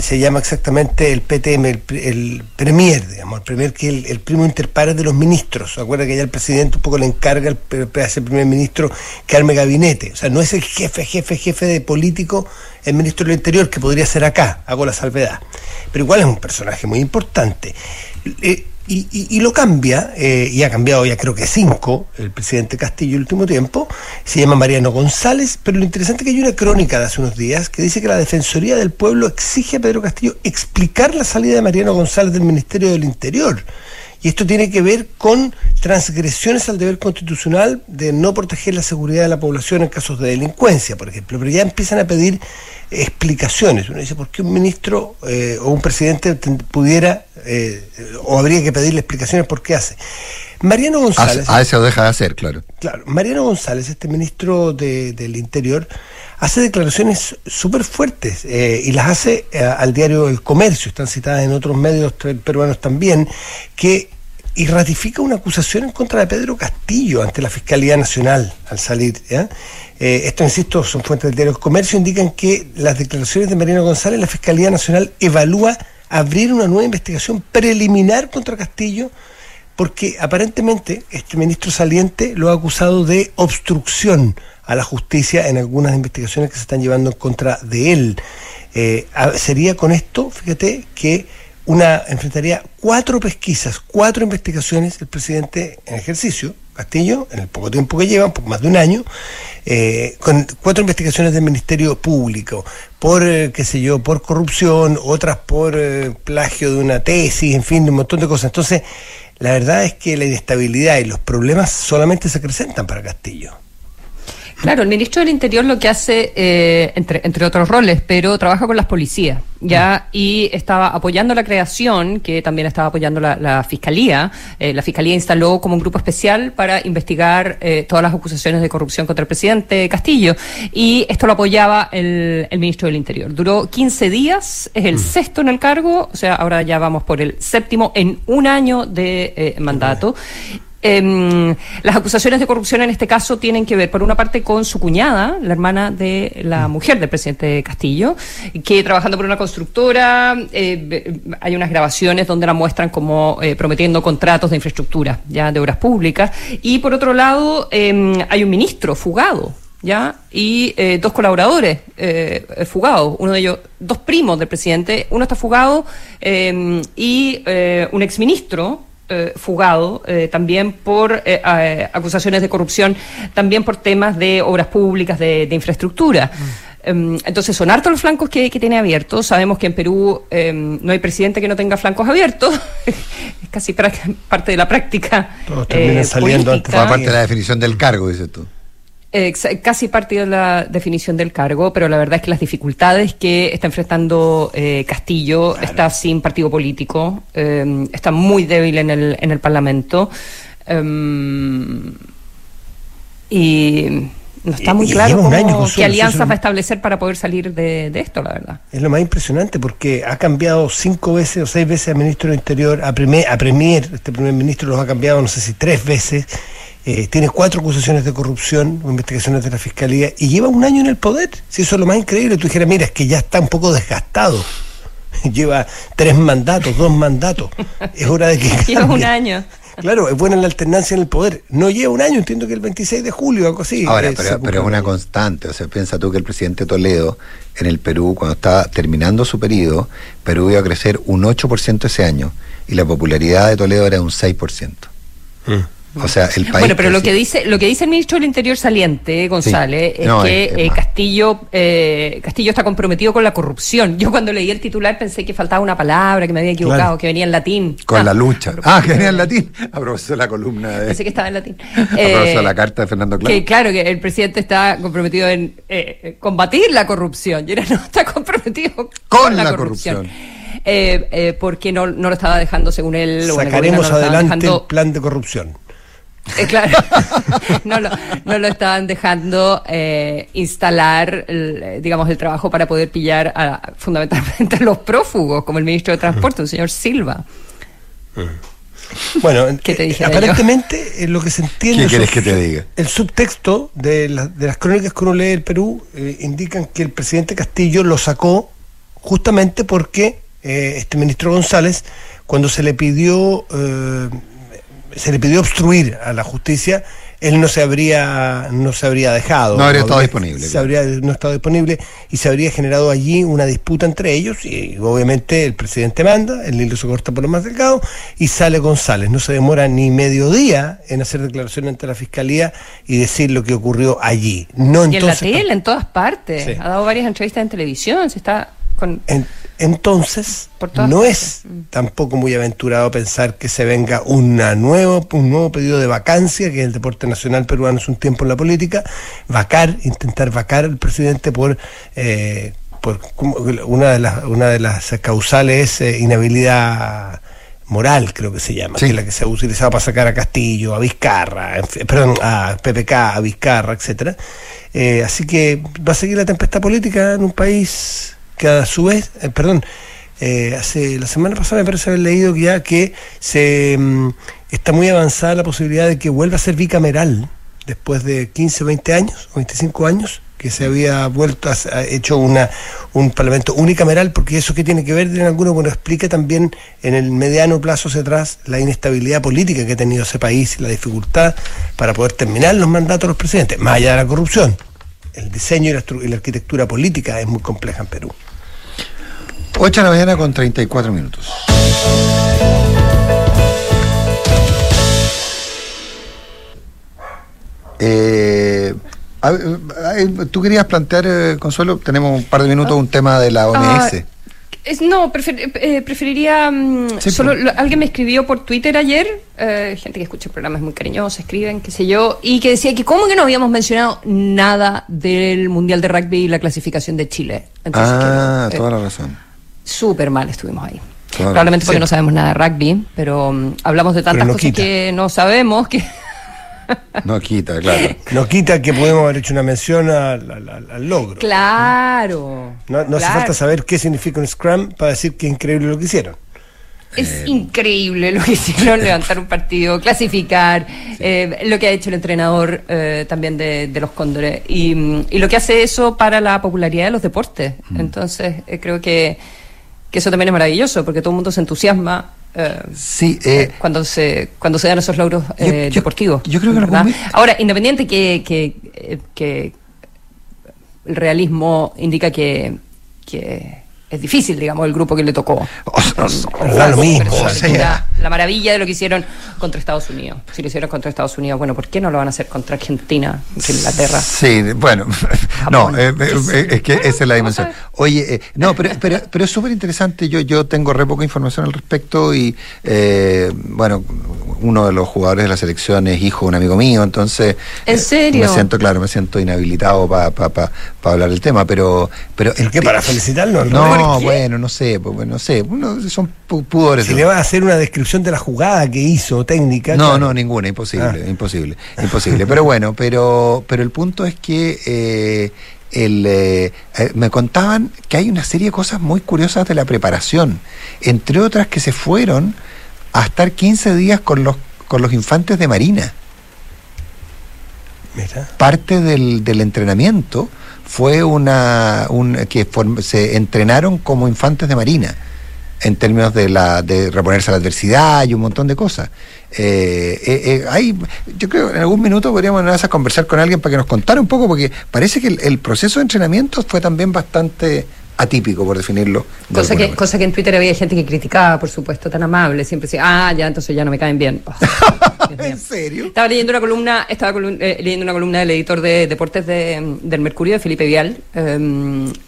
S3: se llama exactamente el PTM, el, premier, digamos, el premier que es el, primo interpares de los ministros. Acuerda que allá el presidente un poco le encarga al, ese primer ministro que arme gabinete. O sea, no es el jefe, jefe, jefe de político, el ministro del Interior, que podría ser acá, hago la salvedad. Pero igual es un personaje muy importante. Eh, y, lo cambia, eh, y ha cambiado ya creo que cinco, el presidente Castillo el último tiempo, se llama Mariano González, pero lo interesante es que hay una crónica de hace unos días que dice que la Defensoría del Pueblo exige a Pedro Castillo explicar la salida de Mariano González del Ministerio del Interior. Y esto tiene que ver con transgresiones al deber constitucional de no proteger la seguridad de la población en casos de delincuencia, por ejemplo. Pero ya empiezan a pedir explicaciones. Uno dice, ¿por qué un ministro eh, o un presidente pudiera eh, o habría que pedirle explicaciones por qué hace? Mariano González.
S2: A, eso deja de hacer, claro.
S3: Claro. Mariano González, este ministro del Interior, hace declaraciones súper fuertes eh, y las hace al diario El Comercio, están citadas en otros medios peruanos también, que y ratifica una acusación en contra de Pedro Castillo ante la Fiscalía Nacional al salir. ¿ya? Eh, esto, insisto, son fuentes del diario El Comercio, indican que las declaraciones de Mariano González, la Fiscalía Nacional evalúa abrir una nueva investigación preliminar contra Castillo porque aparentemente este ministro saliente lo ha acusado de obstrucción a la justicia en algunas investigaciones que se están llevando en contra de él. Eh, sería con esto, fíjate, que una enfrentaría cuatro pesquisas, cuatro investigaciones el presidente en ejercicio, Castillo, en el poco tiempo que lleva, un más de un año, eh, con cuatro investigaciones del Ministerio Público, por, eh, qué sé yo, por corrupción, otras por eh, plagio de una tesis, en fin, un montón de cosas. Entonces, la verdad es que la inestabilidad y los problemas solamente se acrecentan para Castillo.
S4: Claro, el ministro del Interior lo que hace, eh, entre, entre otros roles, pero trabaja con las policías, ¿ya? Y estaba apoyando la creación, que también estaba apoyando la, Fiscalía. Eh, la Fiscalía instaló como un grupo especial para investigar eh, todas las acusaciones de corrupción contra el presidente Castillo. Y esto lo apoyaba el, el ministro del Interior. Duró 15 días, es el sexto en el cargo, o sea, ahora ya vamos por el séptimo en un año de mandato. Eh, las acusaciones de corrupción en este caso tienen que ver, por una parte, con su cuñada, la hermana de la mujer del presidente Castillo, que trabajando por una constructora, eh, hay unas grabaciones donde la muestran como eh, prometiendo contratos de infraestructura, ya de obras públicas. Y por otro lado, em, hay un ministro fugado, ¿ya? Y eh, dos colaboradores fugados, uno de ellos, dos primos del presidente, uno está fugado em, y un exministro eh, fugado eh, también por eh, acusaciones de corrupción, también por temas de obras públicas, de, infraestructura. Mm. Em, entonces son hartos los flancos que, tiene abiertos. Sabemos que en Perú em, no hay presidente que no tenga flancos abiertos. [laughs] es casi parte de la práctica.
S2: Todos terminan saliendo antes. Aparte de la definición del cargo, dices tú
S4: casi parte de la definición del cargo, pero la verdad es que las dificultades que está enfrentando eh, Castillo está sin partido político, eh, está muy débil en el, en el Parlamento em, y no está muy claro qué alianzas va a establecer para poder salir de, esto, la verdad.
S3: Es lo más impresionante porque ha cambiado cinco veces o seis veces al ministro del Interior, a Premier, a Premier este primer ministro los ha cambiado no sé si tres veces eh, tiene cuatro acusaciones de corrupción o investigaciones de la fiscalía y lleva un año en el poder. Si eso es lo más increíble, tú dijeras, mira, es que ya está un poco desgastado. [laughs] lleva tres mandatos, dos mandatos. [laughs] Es hora de que.
S4: lleva un año.
S3: Claro, es buena la alternancia en el poder. No lleva un año, entiendo que el 26 de julio, algo así.
S2: Ahora, pero, pero es una constante. O sea, piensa tú que el presidente Toledo en el Perú, cuando estaba terminando su periodo, Perú iba a crecer un 8% ese año y la popularidad de Toledo era un 6%. Mm. O sea, el país.
S4: Bueno, pero lo que dice lo que dice el ministro del Interior saliente, González, es que eh, Castillo eh, Castillo está comprometido con la corrupción. Yo cuando leí el titular pensé que faltaba una palabra, que me había equivocado, que venía en latín.
S2: Con la ah, lucha. Ah, que venía en latín. A la columna de.
S4: Pensé que estaba en latín. [laughs]
S2: A eh, la carta de Fernando Claro.
S4: Que claro, que el presidente está comprometido en eh, combatir la corrupción. Y ahora no está comprometido con, la, corrupción. porque no, no lo estaba dejando según él.
S3: Sacaremos adelante el plan de corrupción. [laughs]
S4: Eh, claro, [laughs] no, lo, no lo estaban dejando eh, instalar, digamos, el trabajo para poder pillar a, fundamentalmente a los prófugos, como el ministro de Transporte, el señor Silva.
S3: Bueno, eh, aparentemente lo que se entiende...
S2: ¿Qué quieres que te diga?
S3: El subtexto de, de las crónicas que uno lee del Perú indican que el presidente Castillo lo sacó justamente porque este ministro González, cuando se le pidió se le pidió obstruir a la justicia, él no se habría, no se habría dejado.
S2: No habría estado disponible.
S3: Se habría no estado disponible y se habría generado allí una disputa entre ellos y obviamente el presidente manda, el hilo se corta por lo más delgado y sale González. No se demora ni medio día en hacer declaración ante la fiscalía y decir lo que ocurrió allí. No
S4: y en la tele, en todas partes. Ha dado varias entrevistas en televisión, se está con...
S3: Entonces, no es mm. tampoco muy aventurado pensar que se venga una nuevo, un nuevo pedido de vacancia, que el deporte nacional peruano es un tiempo en la política, vacar, intentar vacar al presidente por, eh, por una, de las, una de las causales es eh, inhabilidad moral, creo que se llama, que es la que se ha utilizado para sacar a Castillo, a Vizcarra, perdón, a PPK, a Vizcarra, etcétera. Eh, así que va a seguir la tempestad política en un país que a su vez, eh, perdón, eh, hace la semana pasada me parece haber leído ya que se mm, está muy avanzada la posibilidad de que vuelva a ser bicameral después de 15 20 años o 25 años que se había vuelto a, hecho una un parlamento unicameral porque eso que tiene que ver en alguno bueno explica también en el mediano plazo hacia atrás la inestabilidad política que ha tenido ese país y la dificultad para poder terminar los mandatos de los presidentes más allá de la corrupción el diseño y la, arquitectura política es muy compleja en Perú.
S2: 8 de la mañana con 34 minutos. Eh, a- a- tú querías plantear, eh, Consuelo, tenemos un par de minutos, un tema de la OMS.
S4: Ah, es- no, prefer- eh, preferiría. mm,
S2: Sí,
S4: solo lo- alguien me escribió por Twitter ayer, eh, gente que escucha programas muy cariñosos, escriben, qué sé yo, y que decía que, ¿cómo que no habíamos mencionado nada del Mundial de Rugby y la clasificación de Chile? Entonces,
S2: ah,
S4: que, eh,
S2: toda la razón.
S4: Súper mal estuvimos ahí.
S2: Claro.
S4: Probablemente porque
S3: Sí.
S4: no sabemos nada de rugby, pero mm, hablamos de tantas cosas
S3: quita.
S4: que no sabemos que. [laughs]
S2: No quita, claro.
S3: No quita que podemos haber hecho una mención al, al- al- al logro.
S4: Claro.
S3: No, no hace falta saber qué significa un Scrum para decir que es increíble lo que hicieron.
S4: Es
S2: Eh,
S4: increíble lo que hicieron, levantar un partido, clasificar, eh, lo que ha hecho el entrenador eh, también de, de los Cóndores y, mm, y lo que hace eso para la popularidad de los deportes.
S2: Mm.
S4: Entonces, eh, creo que, que eso también es maravilloso porque todo el mundo se entusiasma. eh,
S2: Sí, eh,
S4: cuando se cuando se dan esos logros eh,
S2: Yo- yo-
S4: deportivos.
S2: yo creo que
S4: ¿verdad? Ahora, independiente que, que, eh, que el realismo indica que, que es difícil, digamos, el grupo que le tococó.
S2: o sea,
S3: Pero da lo mismo, o
S2: sea.
S4: la maravilla de lo que hicieron contra Estados Unidos. Si lo hicieron contra Estados Unidos, bueno, ¿por qué no lo van a hacer contra Argentina, contra Inglaterra?
S2: Sí, bueno, no,
S4: Japón.
S2: eh, eh, eh, es que esa es la dimensión. Oye, eh, no, pero, pero, pero es súper interesante, yo, yo tengo re poca información al respecto y, eh, bueno, uno de los jugadores de la selección es hijo de un amigo mío, entonces...
S4: ¿En
S2: eh,
S4: serio?
S2: Me siento, claro, me siento inhabilitado para pa, pa, pa hablar del tema, pero... pero
S3: ¿Pero qué? ¿Para felicitarlo?
S2: No,
S4: qué?
S2: bueno, no sé, pues, no sé, uno, son pu- pudores.
S3: Si le vas a hacer una descripción de la jugada que hizo, técnica.
S2: no,
S3: claro.
S2: no, ninguna, imposible,
S3: Ah.
S2: imposible, imposible. Pero bueno, pero, pero el punto es que eh, el, eh, eh, me contaban que hay una serie de cosas muy curiosas de la preparación, entre otras que se fueron a estar 15 días con los, con los infantes de Marina.
S3: Mira.
S2: Parte del, del entrenamiento fue una un, que form- se entrenaron como infantes de Marina en términos de la de reponerse a la adversidad y un montón de cosas. Eh, eh, eh, hay, yo creo que en algún minuto podríamos esas conversar con alguien para que nos contara un poco, porque parece que el, el proceso de entrenamiento fue también bastante atípico, por definirlo. de
S4: Cosa que,
S2: manera.
S4: cosa que en Twitter había gente que criticaba, por supuesto, tan amable, siempre decía, ah, ya, entonces ya no me caen bien. [laughs] [laughs] Oh.
S2: ¿En serio?
S4: Estaba leyendo una columna, estaba eh, leyendo una columna del editor de deportes de, del Mercurio, de Felipe Vial, eh,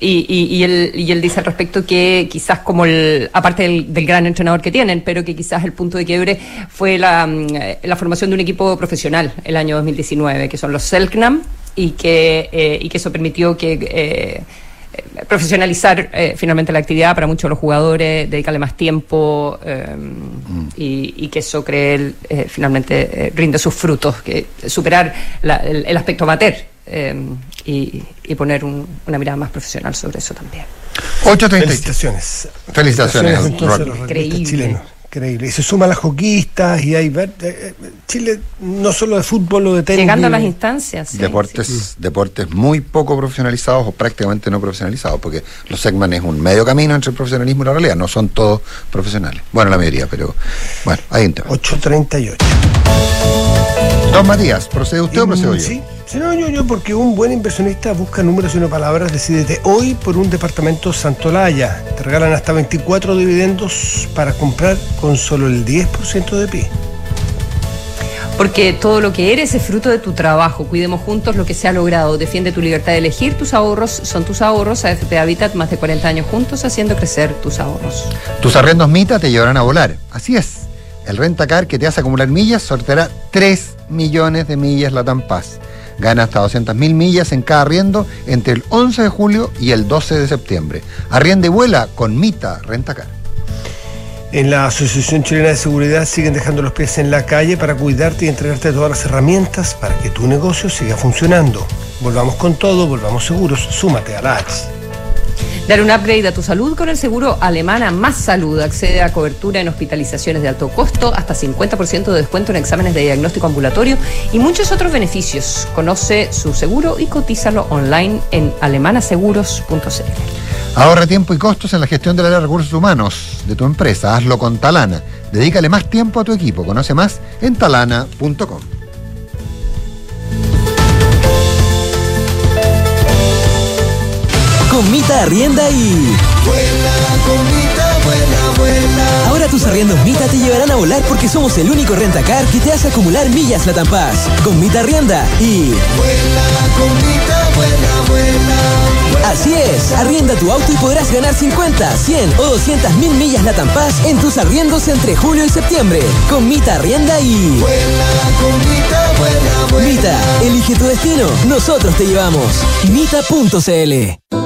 S4: y, y, y él, y él dice al respecto que quizás como el, aparte del, del gran entrenador que tienen, pero que quizás el punto de quiebre fue la, mm, eh, la formación de un equipo profesional el año 2019, que son los Selknam, y que, eh, y que eso permitió que... eh, profesionalizar eh, finalmente la actividad para muchos de los jugadores, dedicarle más tiempo eh, y, y que eso cree él, eh, finalmente eh, rinde sus frutos, que superar la- el, el aspecto amateur eh, y, y poner un- una mirada más profesional sobre eso también.
S2: 8.30.
S3: Felicitaciones.
S2: Felicitaciones,
S3: los
S4: Increíble.
S3: Increíble. Y se suman las joquistas y hay ver- eh, eh, Chile no solo de fútbol o de tenis.
S4: Llegando a las instancias. sí,
S2: deportes,
S4: sí.
S2: deportes muy poco profesionalizados o prácticamente no profesionalizados, porque los Segman es un medio camino entre el profesionalismo y la realidad, no son todos profesionales. Bueno, la mayoría, pero bueno, ahí un tema.
S3: 8.38.
S2: Don Matías, ¿procede usted o procedo yo?
S3: Sí, sí, no, yo, yo, porque un buen inversionista busca números y no palabras. Decídete hoy por un departamento Santolaya. Te regalan hasta 24 dividendos para comprar con solo el 10% de pie.
S4: Porque todo lo que eres es fruto de tu trabajo. Cuidemos juntos lo que se ha logrado. Defiende tu libertad de elegir. Tus ahorros son tus ahorros. AFP Habitat, más de 40 años juntos haciendo crecer tus ahorros.
S2: Tus arrendos Mita te llevarán a volar. Así es. El Rentacar que te hace acumular millas sorteará 3 millones de millas Latam Paz. Gana hasta 200.000 millas en cada arriendo entre el 11 de julio y el 12 de septiembre. Arrienda y vuela con Mita Rentacar.
S3: En la Asociación Chilena de Seguridad siguen dejando los pies en la calle para cuidarte y entregarte todas las herramientas para que tu negocio siga funcionando. Volvamos con todo, volvamos seguros. Súmate a la H.
S4: Dar un upgrade a tu salud con el seguro Alemana Más Salud. Accede a cobertura en hospitalizaciones de alto costo, hasta 50% de descuento en exámenes de diagnóstico ambulatorio y muchos otros beneficios. Conoce su seguro y cotízalo online en alemanaseguros.cl.
S2: Ahorra tiempo y costos en la gestión del área de recursos humanos de tu empresa. Hazlo con Talana. Dedícale más tiempo a tu equipo. Conoce más en talana.com.
S5: Con Mita Arrienda y
S6: Vuela con
S5: Ahora tus arriendos Mita te llevarán a volar porque somos el único rentacar que te hace acumular millas Latam Pass. Con Mita Arrienda y...
S6: Vuela con Mita, vuela, vuela.
S5: Así es, arrienda tu auto y podrás ganar 50, 100 o 200 mil millas Latam Pass en tus arriendos entre julio y septiembre. Con Mita Arrienda y...
S6: Vuela con Mita, vuela, vuela.
S5: Mita, elige tu destino. Nosotros te llevamos. Mita.cl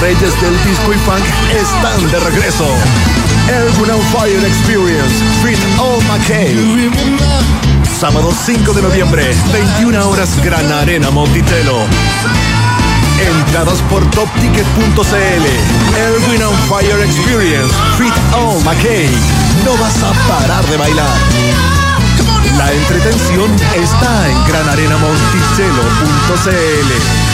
S7: Reyes del disco y funk están de regreso. Erwin on Fire Experience, Fit All McKay. Sábado 5 de noviembre, 21 horas, Gran Arena Monticello. Entradas por topticket.cl. Erwin on Fire Experience, Fit All McKay. No vas a parar de bailar. La entretención está en granarenamonticello.cl.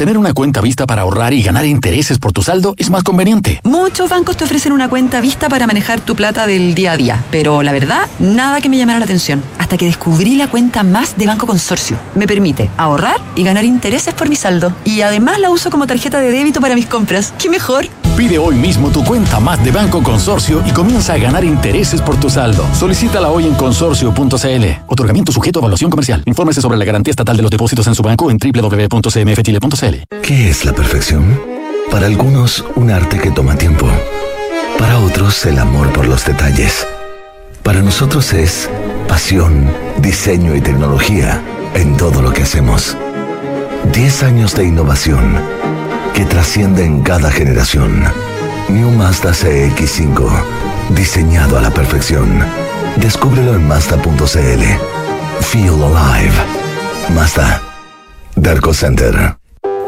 S8: Tener una cuenta vista para ahorrar y ganar intereses por tu saldo es más conveniente.
S9: Muchos bancos te ofrecen una cuenta vista para manejar tu plata del día a día, pero la verdad, nada que me llamara la atención, hasta que descubrí la cuenta más de Banco Consorcio. Me permite ahorrar y ganar intereses por mi saldo, y además la uso como tarjeta de débito para mis compras. ¡Qué mejor!
S8: Pide hoy mismo tu cuenta más de Banco Consorcio y comienza a ganar intereses por tu saldo. Solicítala hoy en consorcio.cl. Otorgamiento sujeto a evaluación comercial. Infórmese sobre la garantía estatal de los depósitos en su banco en www.cmfchile.cl.
S10: ¿Qué es la perfección? Para algunos, un arte que toma tiempo. Para otros, el amor por los detalles. Para nosotros es pasión, diseño y tecnología en todo lo que hacemos. 10 años de innovación que trasciende en cada generación. New Mazda CX5, diseñado a la perfección. Descúbrelo en Mazda.cl. Feel Alive. Mazda. Darko Center.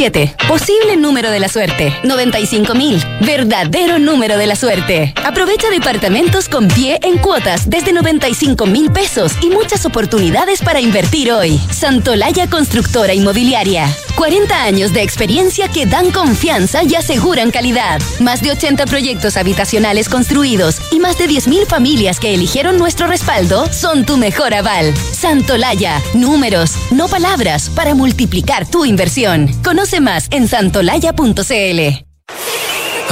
S11: 7. Posible número de la suerte. 95 mil. Verdadero número de la suerte. Aprovecha departamentos con pie en cuotas desde 95 mil pesos y muchas oportunidades para invertir hoy. Santolaya Constructora Inmobiliaria. 40 años de experiencia que dan confianza y aseguran calidad. Más de 80 proyectos habitacionales construidos y más de 10.000 familias que eligieron nuestro respaldo son tu mejor aval. Santolaya. Números, no palabras, para multiplicar tu inversión. Conoce más en santolaya.cl.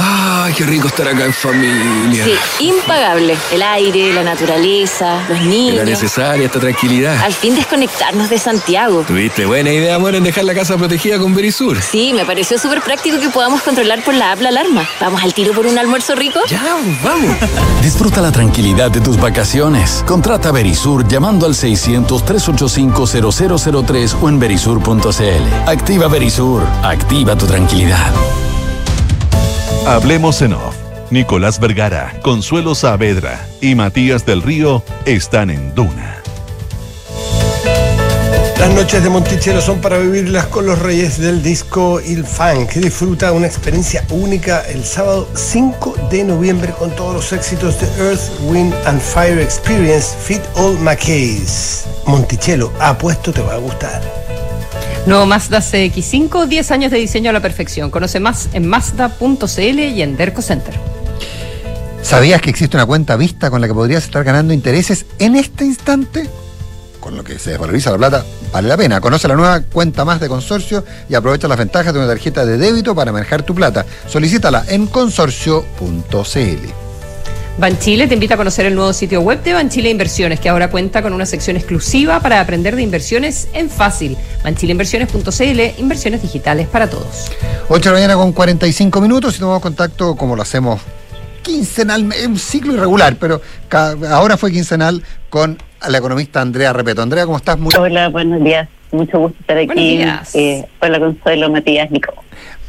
S12: Ay, qué rico estar acá en familia.
S13: Sí, impagable. El aire, la naturaleza, los niños.
S12: Era necesaria esta tranquilidad.
S13: Al fin desconectarnos de Santiago.
S12: Tuviste buena idea, amor, en dejar la casa protegida con Verisur.
S13: Sí, me pareció súper práctico que podamos controlar por la app la alarma. ¿Vamos al tiro por un almuerzo rico?
S12: Ya, vamos.
S8: Disfruta la tranquilidad de tus vacaciones. Contrata Verisur llamando al 600-385-0003 o en verisur.cl. Activa Verisur. Activa tu tranquilidad.
S1: Hablemos en off. Nicolás Vergara, Consuelo Saavedra y Matías del Río están en Duna.
S3: Las noches de Monticello son para vivirlas con los reyes del disco Il Funk. Disfruta una experiencia única el sábado 5 de noviembre con todos los éxitos de Earth, Wind and Fire Experience Fit All Mackays. Monticello, apuesto te va a gustar.
S4: Nuevo Mazda CX5, 10 años de diseño a la perfección. Conoce más en Mazda.cl y en Derco Center.
S2: ¿Sabías que existe una cuenta vista con la que podrías estar ganando intereses en este instante? Con lo que se desvaloriza la plata, vale la pena. Conoce la nueva cuenta más de consorcio y aprovecha las ventajas de una tarjeta de débito para manejar tu plata. Solicítala en consorcio.cl.
S4: Banchile te invita a conocer el nuevo sitio web de Banchile Inversiones, que ahora cuenta con una sección exclusiva para aprender de inversiones en fácil. Banchileinversiones.cl, inversiones digitales para todos.
S2: 8 de la mañana con 45 minutos y tomamos contacto como lo hacemos quincenal, es un ciclo irregular, pero ahora fue quincenal con la economista Andrea Repeto. Andrea, ¿cómo estás? Muy
S14: Hola, buenos días. Mucho gusto estar aquí. Eh, hola, Consuelo, Matías, Nico.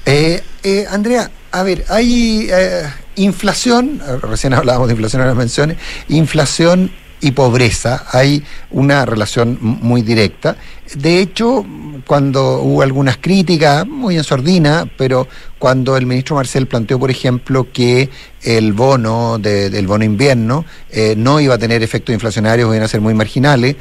S2: Eh, eh, Andrea, a ver, hay eh, inflación, recién hablábamos de inflación en las menciones, inflación y pobreza, hay una relación muy directa. De hecho, cuando hubo algunas críticas, muy en sordina, pero cuando el ministro Marcel planteó, por ejemplo, que el bono de- del bono invierno eh, no iba a tener efectos inflacionarios, iban a ser muy marginales,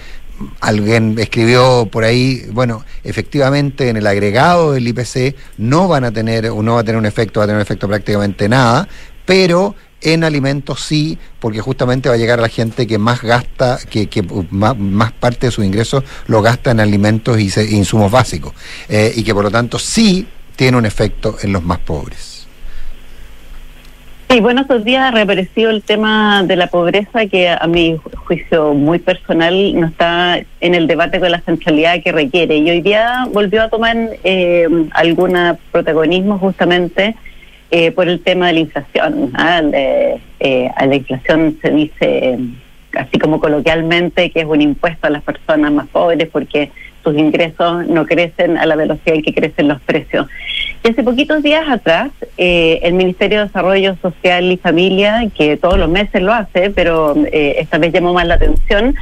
S2: alguien escribió por ahí, bueno, efectivamente en el agregado del IPC no van a tener, o no va a tener un efecto, va a tener un efecto prácticamente nada, pero en alimentos sí, porque justamente va a llegar a la gente que más gasta, que, que más, parte de sus ingresos lo gasta en alimentos y se- insumos básicos, eh, y que por lo tanto sí tiene un efecto en los más pobres.
S14: Sí, bueno, estos días ha reaparecido el tema de la pobreza que a mi ju- juicio muy personal no está en el debate con la centralidad que requiere. Y hoy día volvió a tomar eh, algún protagonismo justamente eh, por el tema de la inflación. ¿ah? De, eh, a la inflación se dice, así como coloquialmente, que es un impuesto a las personas más pobres porque sus ingresos no crecen a la velocidad en que crecen los precios. Y hace poquitos días atrás, eh, el Ministerio de Desarrollo Social y Familia, que todos los meses lo hace, pero eh, esta vez llamó más la atención,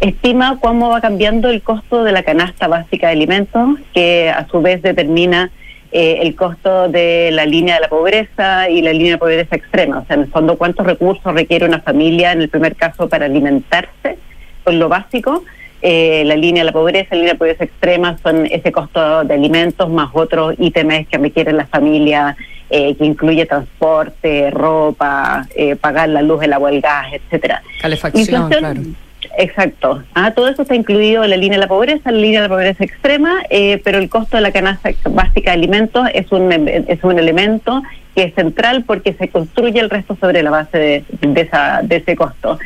S14: estima cómo va cambiando el costo de la canasta básica de alimentos, que a su vez determina eh, el costo de la línea de la pobreza y la línea de pobreza extrema. O sea, en el fondo, cuántos recursos requiere una familia, en el primer caso, para alimentarse con lo básico. Eh, la línea de la pobreza, la línea de pobreza extrema son ese costo de alimentos más otros ítems que requiere la familia, eh, que incluye transporte, ropa, eh, pagar la luz, el agua, el gas, etcétera.
S4: Calefacción,
S14: Inflación,
S4: claro.
S14: Exacto. Ah, todo eso está incluido en la línea de la pobreza, la línea de la pobreza extrema, eh, pero el costo de la canasta básica de alimentos es un, es un elemento que es central porque se construye el resto sobre la base de, esa, de ese costo.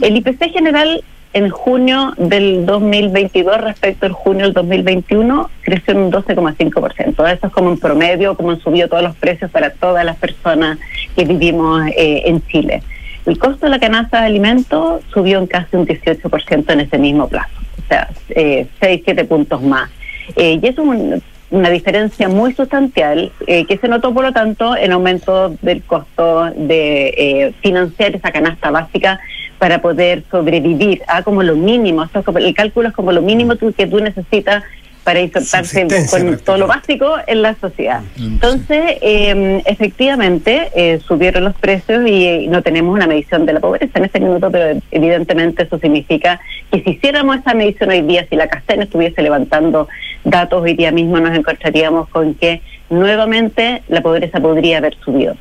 S14: El IPC general en junio del 2022 respecto al junio del 2021 creció en un 12,5%. Eso es como en promedio, como han subido todos los precios para todas las personas que vivimos eh, en Chile. El costo de la canasta de alimentos subió en casi un 18% en ese mismo plazo, o sea, eh, 6, 7 puntos más. Eh, y es un- una diferencia muy sustancial eh, que se notó, por lo tanto, en aumento del costo de eh, financiar esa canasta básica para poder sobrevivir a como lo mínimo. El cálculo es como lo mínimo que tú necesitas para insertarse con todo lo básico en la sociedad. Entonces, eh, efectivamente, eh, subieron los precios y eh, no tenemos una medición de la pobreza en este minuto, pero evidentemente eso significa que si hiciéramos esa medición hoy día, si la CASTEN estuviese levantando datos hoy día mismo, nos encontraríamos con que nuevamente la pobreza podría haber subido.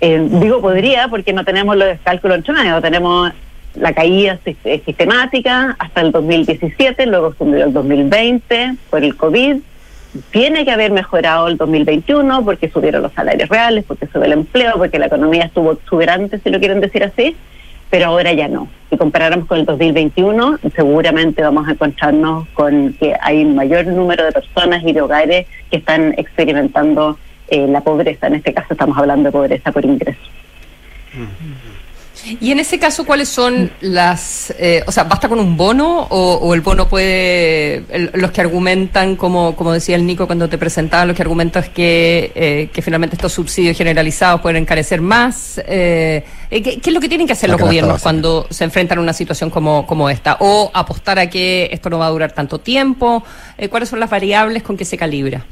S14: Eh, digo podría porque no tenemos los cálculos entre medio, tenemos la caída eh, sistemática hasta el 2017, luego subió el 2020 por el COVID. Tiene que haber mejorado el 2021 porque subieron los salarios reales, porque subió el empleo, porque la economía estuvo exuberante, si lo quieren decir así, pero ahora ya no. Si comparáramos con el 2021, seguramente vamos a encontrarnos con que hay un mayor número de personas y de hogares que están experimentando eh, la pobreza. En este caso estamos hablando de pobreza por ingreso.
S4: Y en ese caso, ¿cuáles son las, eh, o sea, basta con un bono o, o el bono puede, el- los que argumentan, como, como decía el Nico cuando te presentaba, los que argumentan es que, eh, que finalmente estos subsidios generalizados pueden encarecer más? Eh, eh, ¿qué, qué es lo que tienen que hacer
S2: La
S4: los gobiernos cuando se enfrentan a una situación como, como esta? ¿O apostar a que esto no va a durar tanto tiempo? Eh, ¿Cuáles son las variables con que se calibra?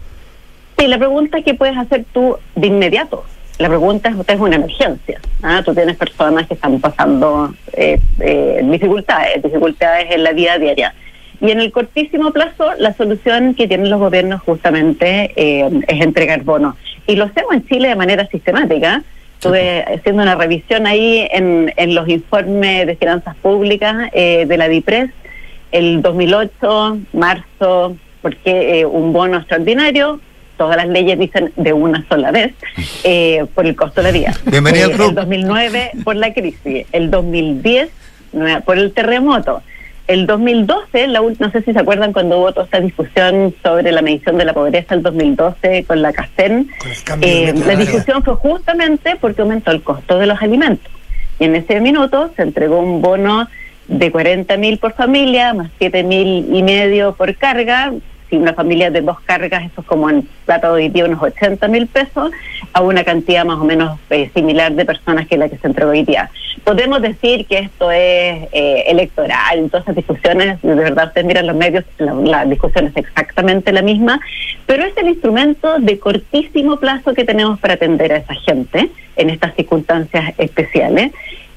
S14: Sí, la pregunta es qué puedes hacer tú de inmediato. La pregunta es, usted es una emergencia. ¿ah? Tú tienes personas que están pasando eh, eh, dificultades, dificultades en la vida diaria. Y en el cortísimo plazo, la solución que tienen los gobiernos justamente eh, es entregar bonos. Y lo hacemos en Chile de manera sistemática. Estuve haciendo una revisión ahí en, en los informes de finanzas públicas eh, de la DIPRES el 2008, marzo, porque un bono extraordinario, todas las leyes dicen de una sola vez, eh, por el costo de la vida.
S2: Bienvenido al
S14: Eh,
S2: club.
S14: El 2009 por la crisis, el 2010 nueva- por el terremoto. El 2012, la ul- no sé si se acuerdan cuando hubo toda esta discusión sobre la medición de la pobreza el 2012 con la CACEN, eh, la discusión fue justamente porque aumentó el costo de los alimentos. Y en ese minuto se entregó un bono de 40 mil por familia, más 7 mil y medio por carga. Si una familia de dos cargas, eso es como en plata hoy día unos 80 mil pesos, a una cantidad más o menos eh, similar de personas que la que se entregó hoy día. Podemos decir que esto es eh, electoral, en todas esas discusiones, de verdad ustedes miran los medios, la, la discusión es exactamente la misma, pero es el instrumento de cortísimo plazo que tenemos para atender a esa gente en estas circunstancias especiales.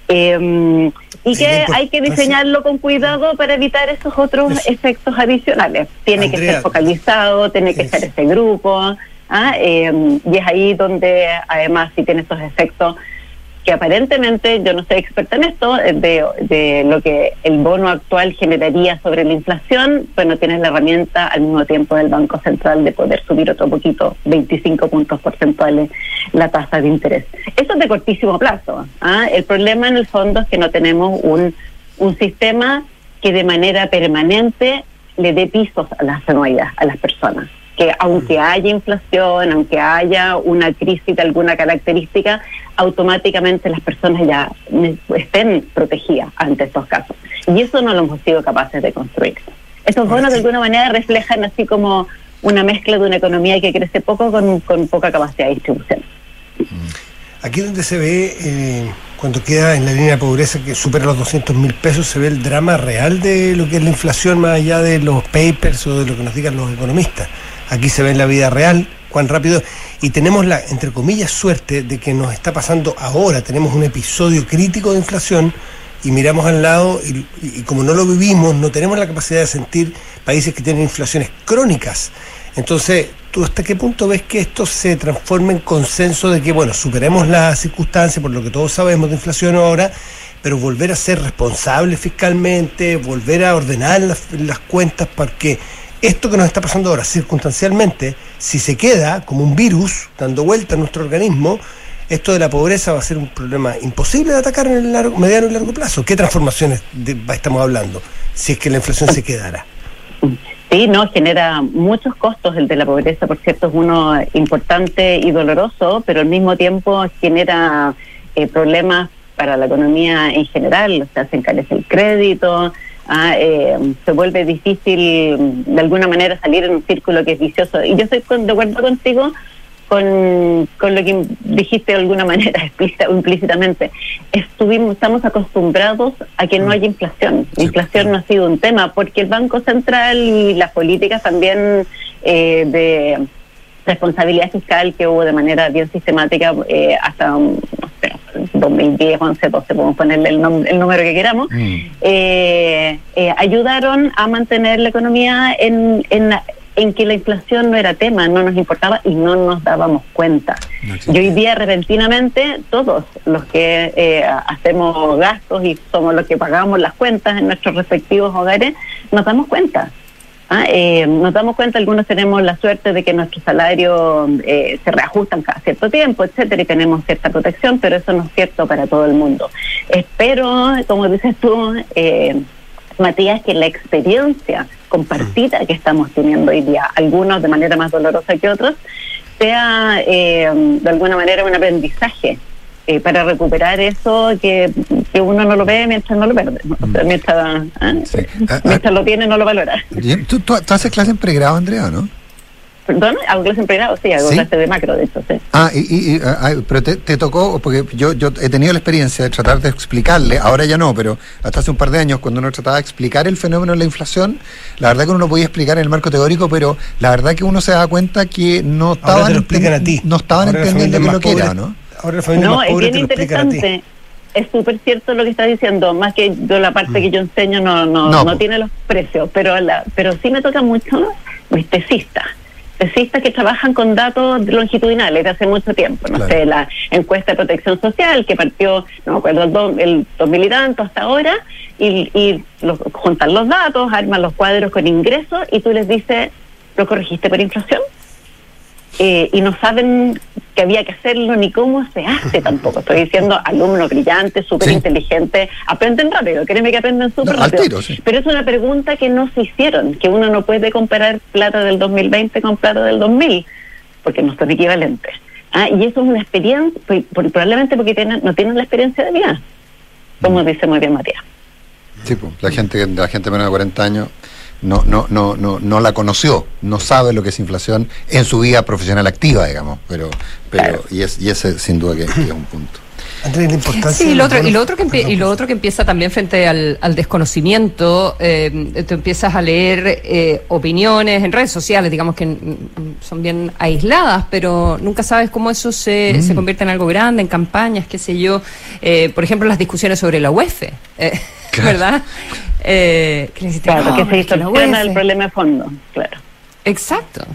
S14: Eh, y
S3: Sí,
S14: que hay que diseñarlo con cuidado para evitar esos otros efectos adicionales. Tiene que ser focalizado, tiene que ser ese grupo, ¿ah? Eh, y es ahí donde además si tiene esos efectos que aparentemente, yo no soy experta en esto, eh, de, de lo que el bono actual generaría sobre la inflación, bueno, tienes la herramienta al mismo tiempo del Banco Central de poder subir otro poquito, 25 puntos porcentuales, la tasa de interés. Eso es de cortísimo plazo. ¿ah? El problema en el fondo es que no tenemos un, un sistema que de manera permanente le dé pisos a las anualidades, a las personas que aunque haya inflación, aunque haya una crisis de alguna característica, automáticamente las personas ya estén protegidas ante estos casos. Y eso no lo hemos sido capaces de construir. Estos bonos de alguna manera reflejan así como una mezcla de una economía que crece poco con, con poca capacidad de distribución.
S3: Aquí donde se ve, eh, cuando queda en la línea de pobreza que supera los 200 mil pesos, se ve el drama real de lo que es la inflación más allá de los papers o de lo que nos digan los economistas. Aquí se ve en la vida real cuán rápido y tenemos la, entre comillas, suerte de que nos está pasando ahora. Tenemos un episodio crítico de inflación y miramos al lado y, como no lo vivimos, no tenemos la capacidad de sentir países que tienen inflaciones crónicas. Entonces, ¿tú hasta qué punto ves que esto se transforma en consenso de que, bueno, superemos las circunstancias por lo que todos sabemos de inflación ahora, pero volver a ser responsables fiscalmente, volver a ordenar las, las cuentas porque esto que nos está pasando ahora circunstancialmente, si se queda como un virus dando vuelta a nuestro organismo, esto de la pobreza va a ser un problema imposible de atacar en el largo, mediano y largo plazo. ¿Qué transformaciones de- estamos hablando si es que la inflación se quedara?
S14: Sí, no, genera muchos costos el de la pobreza, por cierto, es uno importante y doloroso, pero al mismo tiempo genera eh, problemas para la economía en general, o sea, se encarece el crédito, ah, eh, se vuelve difícil de alguna manera salir en un círculo que es vicioso. Y yo estoy de acuerdo contigo con, con lo que dijiste de alguna [laughs] manera explícita o implícitamente. Estuvimos, estamos acostumbrados a que no haya inflación. La inflación no ha sido un tema porque el Banco Central y las políticas también eh, de responsabilidad fiscal que hubo de manera bien sistemática eh, hasta no sé, 2010, 11, 12, podemos ponerle el, número que queramos, eh, eh, ayudaron a mantener la economía en, en, en que la inflación no era tema, no nos importaba y no nos dábamos cuenta. y hoy día repentinamente todos los que eh, hacemos gastos y somos los que pagamos las cuentas en nuestros respectivos hogares, nos damos cuenta. Ah, eh, nos damos cuenta, algunos tenemos la suerte de que nuestros salarios eh, se reajustan cada cierto tiempo, etcétera, y tenemos cierta protección, pero eso no es cierto para todo el mundo. Espero, como dices tú, eh, Matías, que la experiencia compartida que estamos teniendo hoy día, algunos de manera más dolorosa que otros, sea eh, de alguna manera un aprendizaje eh, para recuperar eso que, que uno no lo ve mientras no lo pierde. sea, mientras, ¿ah?
S2: Ah,
S14: mientras lo tiene, no lo valora.
S2: ¿Tú, tú, tú haces clase en pregrado, Andrea, no?
S14: Perdón, hago clase en pregrado, sí, hago
S2: ¿Sí?
S14: clase de macro, de hecho, sí.
S2: Ah, y, y- ah, ah, pero te, te tocó, porque yo, yo he tenido la experiencia de tratar de explicarle, ahora ya no, pero hasta hace un par de años, cuando uno trataba de explicar el fenómeno de la inflación, la verdad que uno lo podía explicar en el marco teórico, pero la verdad que uno se da cuenta que no
S3: Ahora
S2: estaban,
S3: te lo explican a ti.
S2: no estaban
S3: Ahora
S2: entendiendo es lo que era, ¿no?
S3: Ahora
S14: No, es bien interesante. Es súper cierto lo que estás diciendo, más que yo la parte que yo enseño no no,
S2: Mm. No,
S14: tiene los precios, pero la, pero sí me toca mucho mis tesistas. Tesistas que trabajan con datos longitudinales de hace mucho tiempo. No
S15: Claro.
S14: sé, la encuesta de protección social que partió, no me acuerdo, el, do- el 2000 y tanto hasta ahora, y, y los- juntan los datos, arman los cuadros con ingresos y tú les dices, ¿lo corregiste por inflación? Eh, y no saben que había que hacerlo ni cómo se hace tampoco. Estoy diciendo [laughs] alumnos brillantes, súper inteligentes, aprenden rápido, créeme que aprenden súper
S2: No,
S14: rápido.
S2: tiro, sí.
S14: Pero es una pregunta que no se hicieron, que uno no puede comparar plata del 2020 con plata del 2000, porque no son equivalentes. Ah, y eso es una experiencia, por- probablemente porque tienen, no tienen la experiencia de vida, como dice muy bien Matías.
S2: Sí, pues, la gente, la gente menos de 40 años no, no, no, no, no la conoció, no sabe lo que es inflación en su vida profesional activa, digamos, pero, pero y, es, y ese sin duda que, que es un punto.
S3: Andrés, la importancia
S4: Sí, y lo, otro, y, lo otro que empie- y lo otro que empieza también frente al, al desconocimiento, eh, tú empiezas a leer eh, opiniones en redes sociales, digamos que son bien aisladas, pero nunca sabes cómo eso se,
S15: Mm.
S4: se convierte en algo grande, en campañas, qué sé yo. Eh, por ejemplo, las discusiones sobre la UEF, eh, ¿verdad? Eh, que
S14: Claro,
S4: "No,
S14: que se distorsiona
S4: UEF".
S14: el problema de fondo, claro.
S4: Exacto.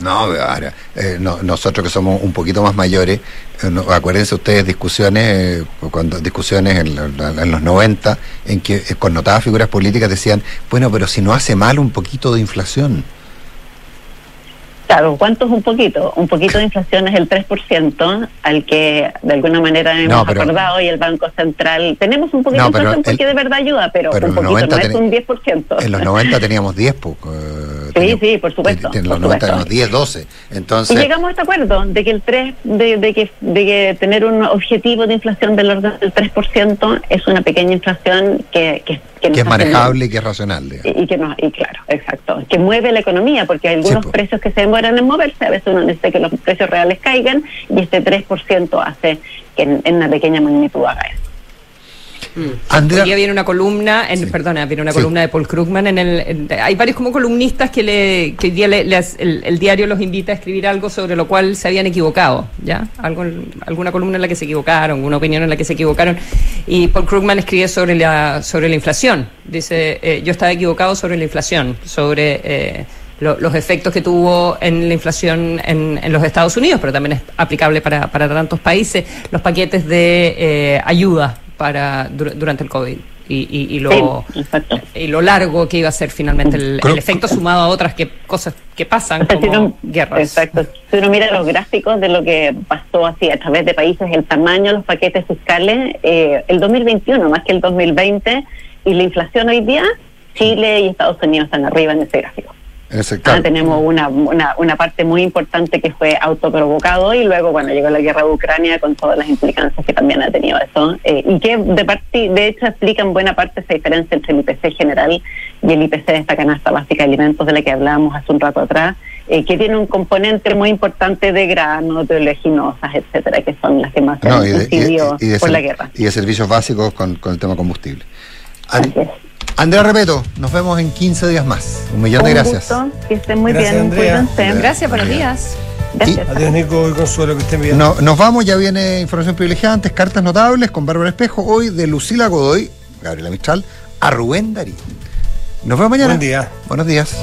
S2: No, ahora, eh, no- nosotros que somos un poquito más mayores, eh, no- acuérdense ustedes discusiones, eh, cuando discusiones en, en los 90, en que eh, connotadas figuras políticas decían, bueno, pero si no hace mal un poquito de inflación.
S14: Claro, ¿cuánto es un poquito? Un poquito de inflación es el 3% al que de alguna manera hemos
S2: No, pero-
S14: acordado y el Banco Central. Tenemos un poquito
S2: No,
S14: de
S2: pero
S14: inflación porque
S2: el-
S14: de verdad ayuda, pero,
S2: pero
S14: un poquito
S2: 90
S14: no es un 10%.
S2: En los 90 teníamos 10, po, eh,
S14: sí, sí, por supuesto.
S2: en
S14: por
S2: los 90
S14: supuesto.
S2: teníamos 10, 12.
S14: Y
S2: Entonces,
S14: llegamos a este acuerdo de que el 3, de, de que, de que tener un objetivo de inflación del orden del 3% es una pequeña inflación que, que, que
S2: que es manejable y que es digamos.
S14: Y, y que no, y claro, exacto, que mueve la economía, porque hay algunos
S2: Sí, po.
S14: precios que se demoran en moverse, a veces uno necesita que los precios reales caigan y este 3% hace que en, en una pequeña magnitud haga eso.
S2: Andrea-
S4: Hoy día viene una columna, en, perdona, viene una
S2: Sí.
S4: columna de Paul Krugman en el, en- hay varios como columnistas que le, que hoy día le- le hace- el, el diario los invita a escribir algo sobre lo cual se habían equivocado, ¿ya? Algo, alguna columna en la que se equivocaron, una opinión en la que se equivocaron. Y Paul Krugman escribe sobre la, sobre la inflación. Dice, eh, yo estaba equivocado sobre la inflación, sobre eh, lo- los efectos que tuvo en la inflación en, en los Estados Unidos, pero también es aplicable para, para tantos países, los paquetes de eh, ayuda para dur- durante el COVID. Y, y- y lo, y lo largo que iba a ser finalmente el, el efecto sumado a otras que cosas que pasan
S14: O sea, si
S4: como
S14: uno-
S4: guerras.
S14: Exacto. Si uno mira los gráficos de lo que pasó así a través de países, el tamaño de los paquetes fiscales, eh, el 2021 más que el 2020 y la inflación hoy día, Chile y Estados Unidos están arriba en ese gráfico. Ah, tenemos una, una, una parte muy importante que fue autoprovocado y luego, bueno, llegó la guerra de Ucrania con todas las implicancias que también ha tenido eso eh, y que de, parte, de hecho explica en buena parte esa diferencia entre el IPC general y el IPC de esta canasta básica de alimentos de la que hablábamos hace un rato atrás, eh, que tiene un componente muy importante de granos, de oleaginosas, etcétera, que son las que más se
S2: No,
S14: han
S2: y de, y-
S14: incidido
S2: y de
S14: por la guerra.
S2: y de servicios básicos con, con el tema combustible. Andrea Repeto, nos vemos en 15 días más. Un millón de
S14: Un
S2: gracias.
S14: gusto, que estén muy
S3: Gracias,
S14: bien,
S3: Andrea.
S14: cuídense.
S4: Gracias, buenos días.
S3: Adiós, Nico y Consuelo, que estén bien.
S2: No- nos vamos, ya viene información privilegiada, antes cartas notables con Bárbara Espejo, hoy de Lucila Godoy, Gabriela Mistral, a Rubén Darío. Nos vemos mañana.
S3: Buen día.
S2: Buenos días.